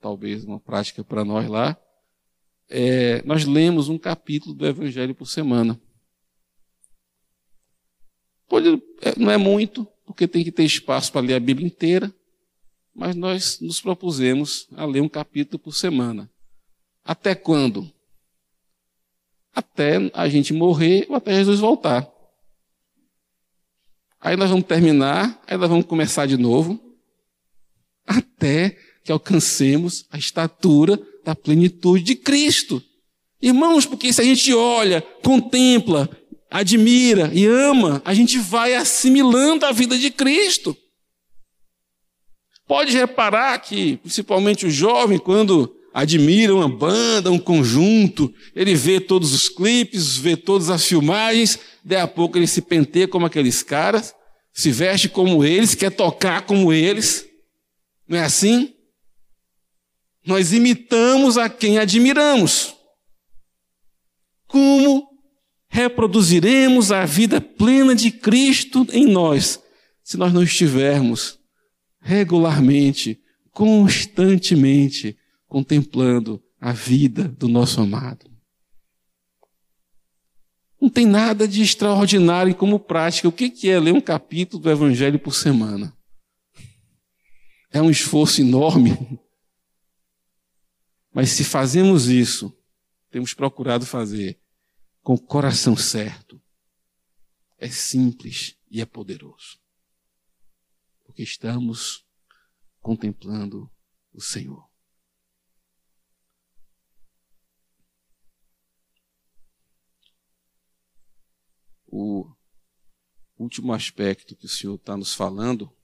C: talvez uma prática para nós lá. É, nós lemos um capítulo do Evangelho por semana. Pode, é, não é muito, porque tem que ter espaço para ler a Bíblia inteira, mas nós nos propusemos a ler um capítulo por semana. Até quando? Até a gente morrer ou até Jesus voltar. Aí nós vamos terminar, aí nós vamos começar de novo, até que alcancemos a estatura da plenitude de Cristo. Irmãos, porque se a gente olha, contempla, admira e ama, a gente vai assimilando a vida de Cristo. Pode reparar que, principalmente o jovem, quando admira uma banda, um conjunto, ele vê todos os clipes, vê todas as filmagens, daí a pouco ele se penteia como aqueles caras, se veste como eles, quer tocar como eles. Não é assim? Nós imitamos a quem admiramos. Como reproduziremos a vida plena de Cristo em nós se nós não estivermos regularmente, constantemente contemplando a vida do nosso amado. Não tem nada de extraordinário como prática. O que é ler um capítulo do Evangelho por semana? É um esforço enorme. Mas se fazemos isso, temos procurado fazer com o coração certo. É simples e é poderoso porque estamos contemplando o Senhor. O último aspecto que o Senhor está nos falando,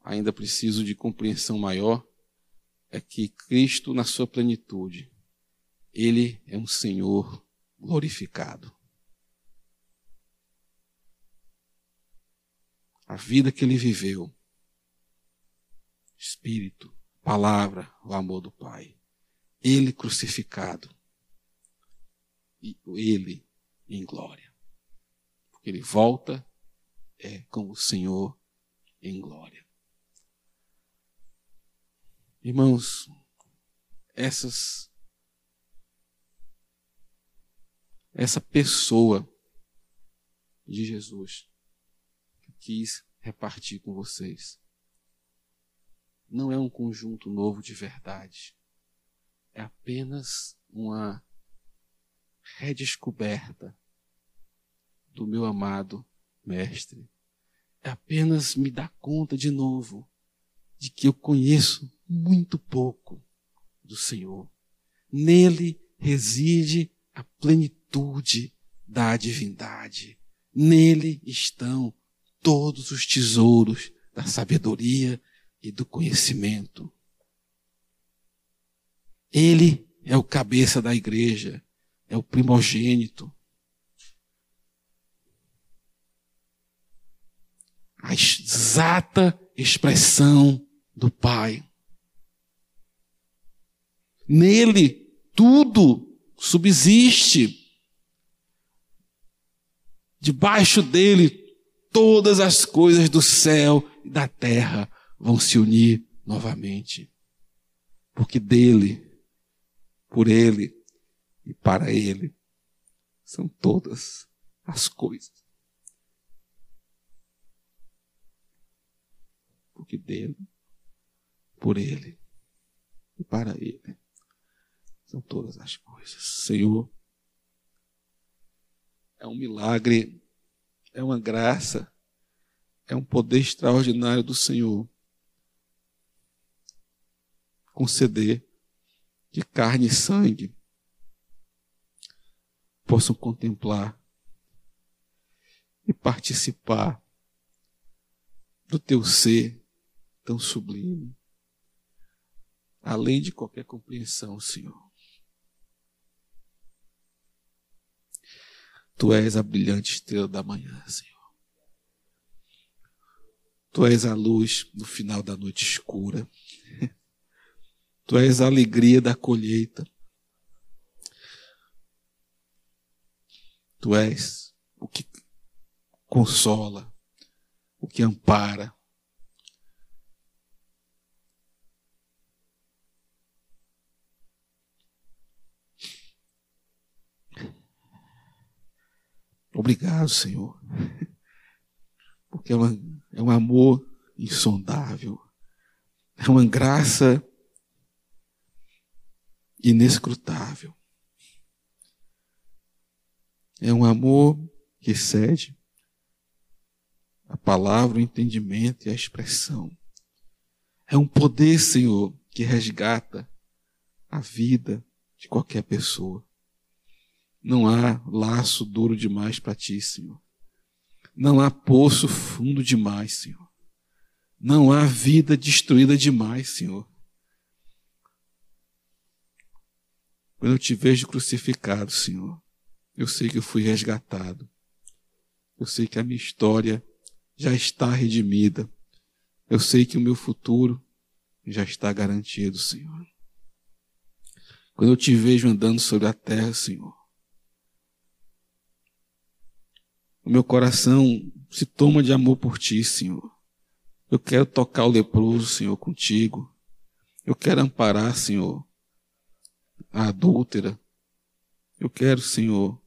C: ainda preciso de compreensão maior, é que Cristo, na sua plenitude, Ele é um Senhor glorificado. A vida que Ele viveu Espírito, palavra, o amor do Pai. Ele crucificado e ele em glória. Porque ele volta é com o Senhor em glória. Irmãos, essas essa pessoa de Jesus que quis repartir com vocês. Não é um conjunto novo de verdade. É apenas uma redescoberta do meu amado Mestre. É apenas me dar conta de novo de que eu conheço muito pouco do Senhor. Nele reside a plenitude da divindade. Nele estão todos os tesouros da sabedoria e do conhecimento. Ele é o cabeça da igreja, é o primogênito. A exata expressão do Pai. Nele tudo subsiste. Debaixo dele todas as coisas do céu e da terra vão se unir novamente. Porque dele, por ele e para ele são todas as coisas. Porque dele, por ele e para ele são todas as coisas. Senhor, é um milagre, é uma graça, é um poder extraordinário do Senhor conceder de carne e sangue possam contemplar e participar do teu ser tão sublime, além de qualquer compreensão, Senhor. Tu és a brilhante estrela da manhã, Senhor. Tu és a luz no final da noite escura. Tu és a alegria da colheita. Tu és o que consola, o que ampara. Obrigado, Senhor, porque é, uma, é um amor insondável, é uma graça inescrutável. É um amor que excede a palavra, o entendimento e a expressão. É um poder, Senhor, que resgata a vida de qualquer pessoa. Não há laço duro demais para ti, Senhor. Não há poço fundo demais, Senhor. Não há vida destruída demais, Senhor. Quando eu te vejo crucificado, Senhor, eu sei que eu fui resgatado. Eu sei que a minha história já está redimida. Eu sei que o meu futuro já está garantido, Senhor. Quando eu te vejo andando sobre a terra, Senhor, o meu coração se toma de amor por ti, Senhor. Eu quero tocar o leproso, Senhor, contigo. Eu quero amparar, Senhor, a adúltera. Eu quero, Senhor,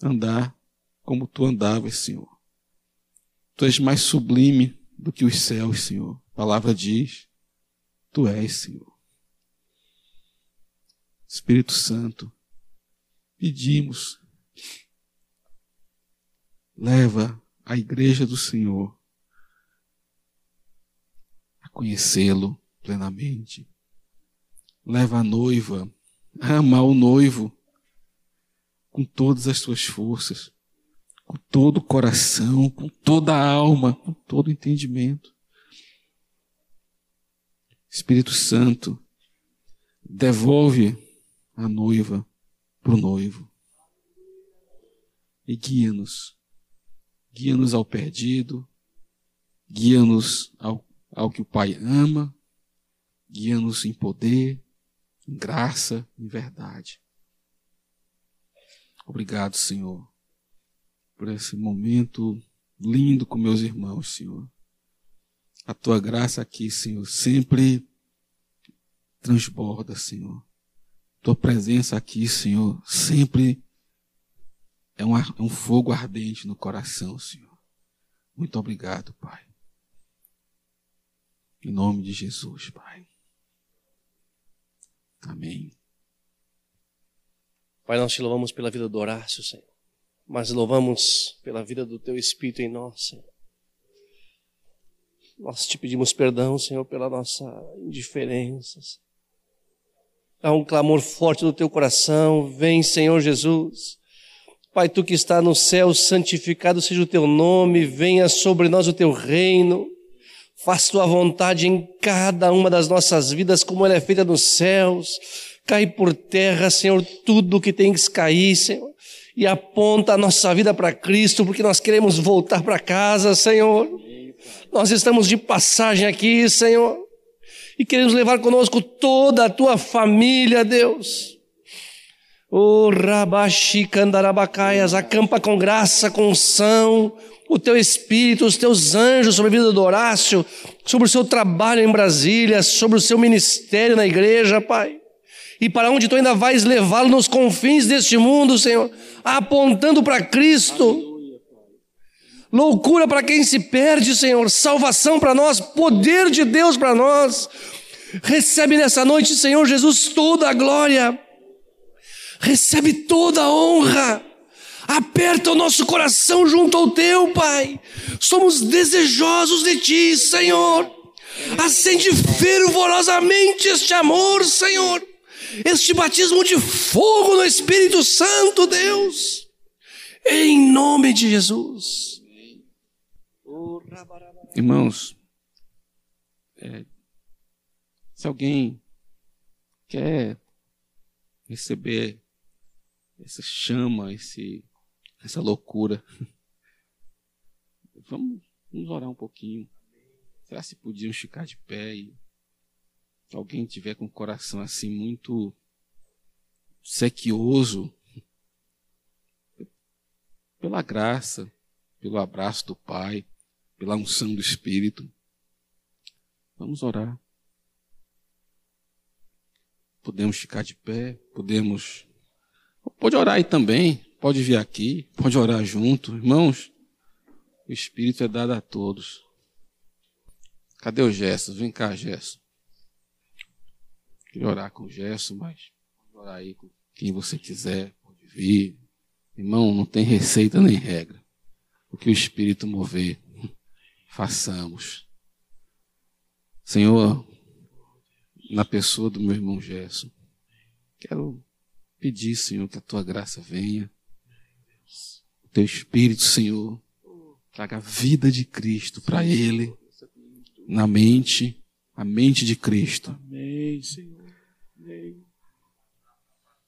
C: andar como tu andavas, Senhor. Tu és mais sublime do que os céus, Senhor. A palavra diz: Tu és, Senhor. Espírito Santo, pedimos, leva a igreja do Senhor a conhecê-lo plenamente. Leva a noiva a amar o noivo com todas as suas forças, com todo o coração, com toda a alma, com todo o entendimento. Espírito Santo, devolve a noiva para o noivo e guia-nos. Guia-nos ao perdido, guia-nos ao, ao que o Pai ama, guia-nos em poder, em graça, em verdade. Obrigado, Senhor, por esse momento lindo com meus irmãos, Senhor. A tua graça aqui, Senhor, sempre transborda, Senhor. Tua presença aqui, Senhor, sempre é um, é um fogo ardente no coração, Senhor. Muito obrigado, Pai. Em nome de Jesus, Pai. Amém.
A: Pai, nós te louvamos pela vida do Horácio, Senhor. Mas louvamos pela vida do teu Espírito em nós, Senhor. Nós te pedimos perdão, Senhor, pela nossa indiferença. Há um clamor forte no teu coração. Vem, Senhor Jesus. Pai, tu que está no céu, santificado seja o teu nome, venha sobre nós o teu reino. Faça tua vontade em cada uma das nossas vidas, como ela é feita nos céus. Cai por terra, Senhor, tudo que tem que cair, Senhor. E aponta a nossa vida para Cristo, porque nós queremos voltar para casa, Senhor. Nós estamos de passagem aqui, Senhor, e queremos levar conosco toda a tua família, Deus. O Rabashi Candarabacaias, acampa com graça, com unção, o teu espírito, os teus anjos sobre a vida do Horácio, sobre o seu trabalho em Brasília, sobre o seu ministério na igreja, Pai. E para onde tu ainda vais levá-lo nos confins deste mundo, Senhor, apontando para Cristo. Loucura para quem se perde, Senhor, salvação para nós, poder de Deus para nós. Recebe nessa noite, Senhor Jesus, toda a glória, recebe toda a honra Aperta o nosso coração junto ao teu, Pai. Somos desejosos de ti, Senhor. Acende fervorosamente este amor, Senhor. Este batismo de fogo no Espírito Santo, Deus. Em nome de Jesus.
C: Irmãos, é, se alguém quer receber essa chama, esse essa loucura. Vamos, vamos orar um pouquinho. Será se podiam ficar de pé e alguém tiver com o coração assim muito sequioso pela graça, pelo abraço do Pai, pela unção do Espírito. Vamos orar. Podemos ficar de pé, podemos. Pode orar aí também. Pode vir aqui, pode orar junto. Irmãos, o Espírito é dado a todos. Cadê o Gesso? Vem cá, Gesso. Queria orar com o Gesso, mas pode orar aí com quem você quiser, pode vir. Irmão, não tem receita nem regra. O que o Espírito mover, façamos. Senhor, na pessoa do meu irmão Gerson, quero pedir, Senhor, que a tua graça venha teu Espírito, Senhor, traga a vida de Cristo para ele, na mente, a mente de Cristo. Amém, Senhor. Amém.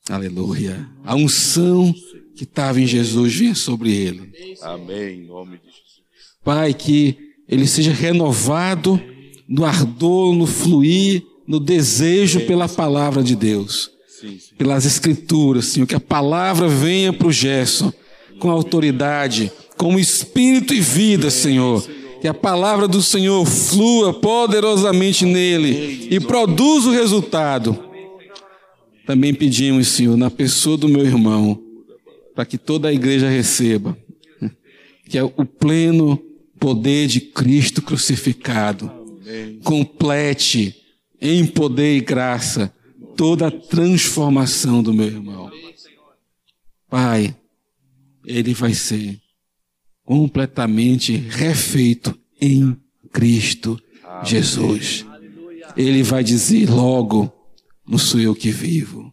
C: Aleluia. A unção que estava em Jesus venha sobre ele.
D: Amém, em nome de Jesus.
C: Pai, que ele seja renovado no ardor, no fluir, no desejo pela palavra de Deus. Pelas escrituras, Senhor, que a palavra venha para o Gerson com autoridade, com espírito e vida, Senhor. Que a palavra do Senhor flua poderosamente nele e produza o resultado. Também pedimos, Senhor, na pessoa do meu irmão, para que toda a igreja receba, que é o pleno poder de Cristo crucificado complete em poder e graça toda a transformação do meu irmão. Pai, ele vai ser completamente refeito em Cristo. Jesus. Ele vai dizer logo: não sou eu que vivo,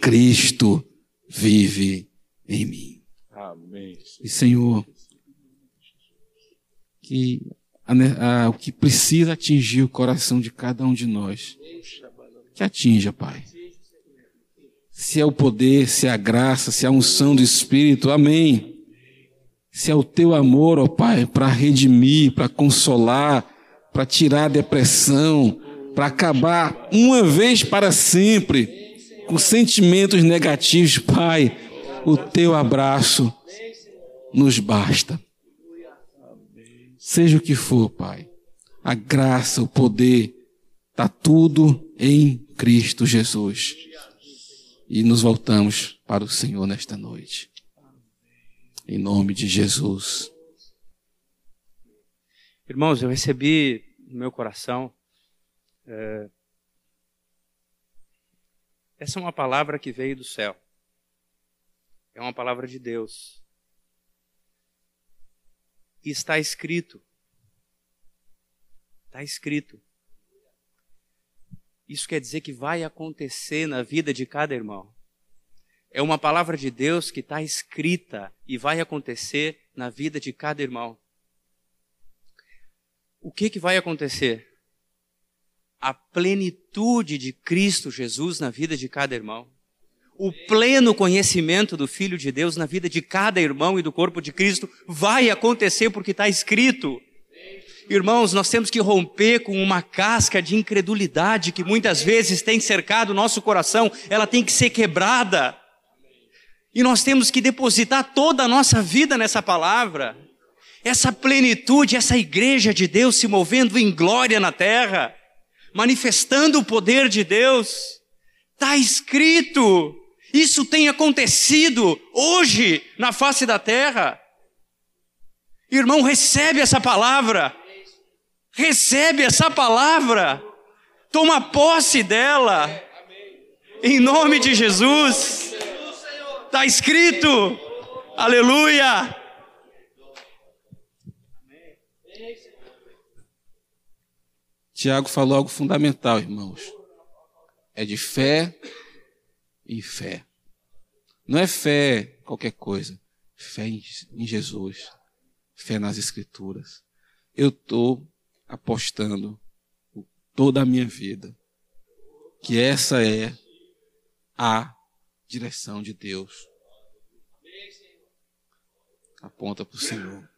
C: Cristo vive em mim. Amém. E Senhor, que a, a, o que precisa atingir o coração de cada um de nós, que atinja, Pai se é o poder, se é a graça, se é a unção do Espírito, amém. Se é o teu amor, ó Pai, para redimir, para consolar, para tirar a depressão, para acabar uma vez para sempre com sentimentos negativos, Pai, o teu abraço nos basta. Seja o que for, Pai, a graça, o poder, está tudo em Cristo Jesus e nos voltamos para o Senhor nesta noite. Em nome de Jesus.
B: Irmãos, eu recebi no meu coração. É, essa é uma palavra que veio do céu. É uma palavra de Deus. E está escrito. Está escrito. Isso quer dizer que vai acontecer na vida de cada irmão. É uma palavra de Deus que está escrita e vai acontecer na vida de cada irmão. O que, que vai acontecer? A plenitude de Cristo Jesus na vida de cada irmão. O pleno conhecimento do Filho de Deus na vida de cada irmão e do corpo de Cristo vai acontecer porque está escrito. Irmãos, nós temos que romper com uma casca de incredulidade que muitas vezes tem cercado o nosso coração, ela tem que ser quebrada. E nós temos que depositar toda a nossa vida nessa palavra. Essa plenitude, essa igreja de Deus se movendo em glória na terra, manifestando o poder de Deus. Está escrito. Isso tem acontecido hoje na face da terra. Irmão, recebe essa palavra. Recebe essa palavra. Toma posse dela. Em nome de Jesus. Está escrito. Aleluia.
C: Tiago falou algo fundamental, irmãos. É de fé em fé. Não é fé qualquer coisa. Fé em Jesus. Fé nas Escrituras. Eu estou apostando toda a minha vida que essa é a direção de Deus. Aponta para o Senhor.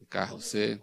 C: Ricardo, você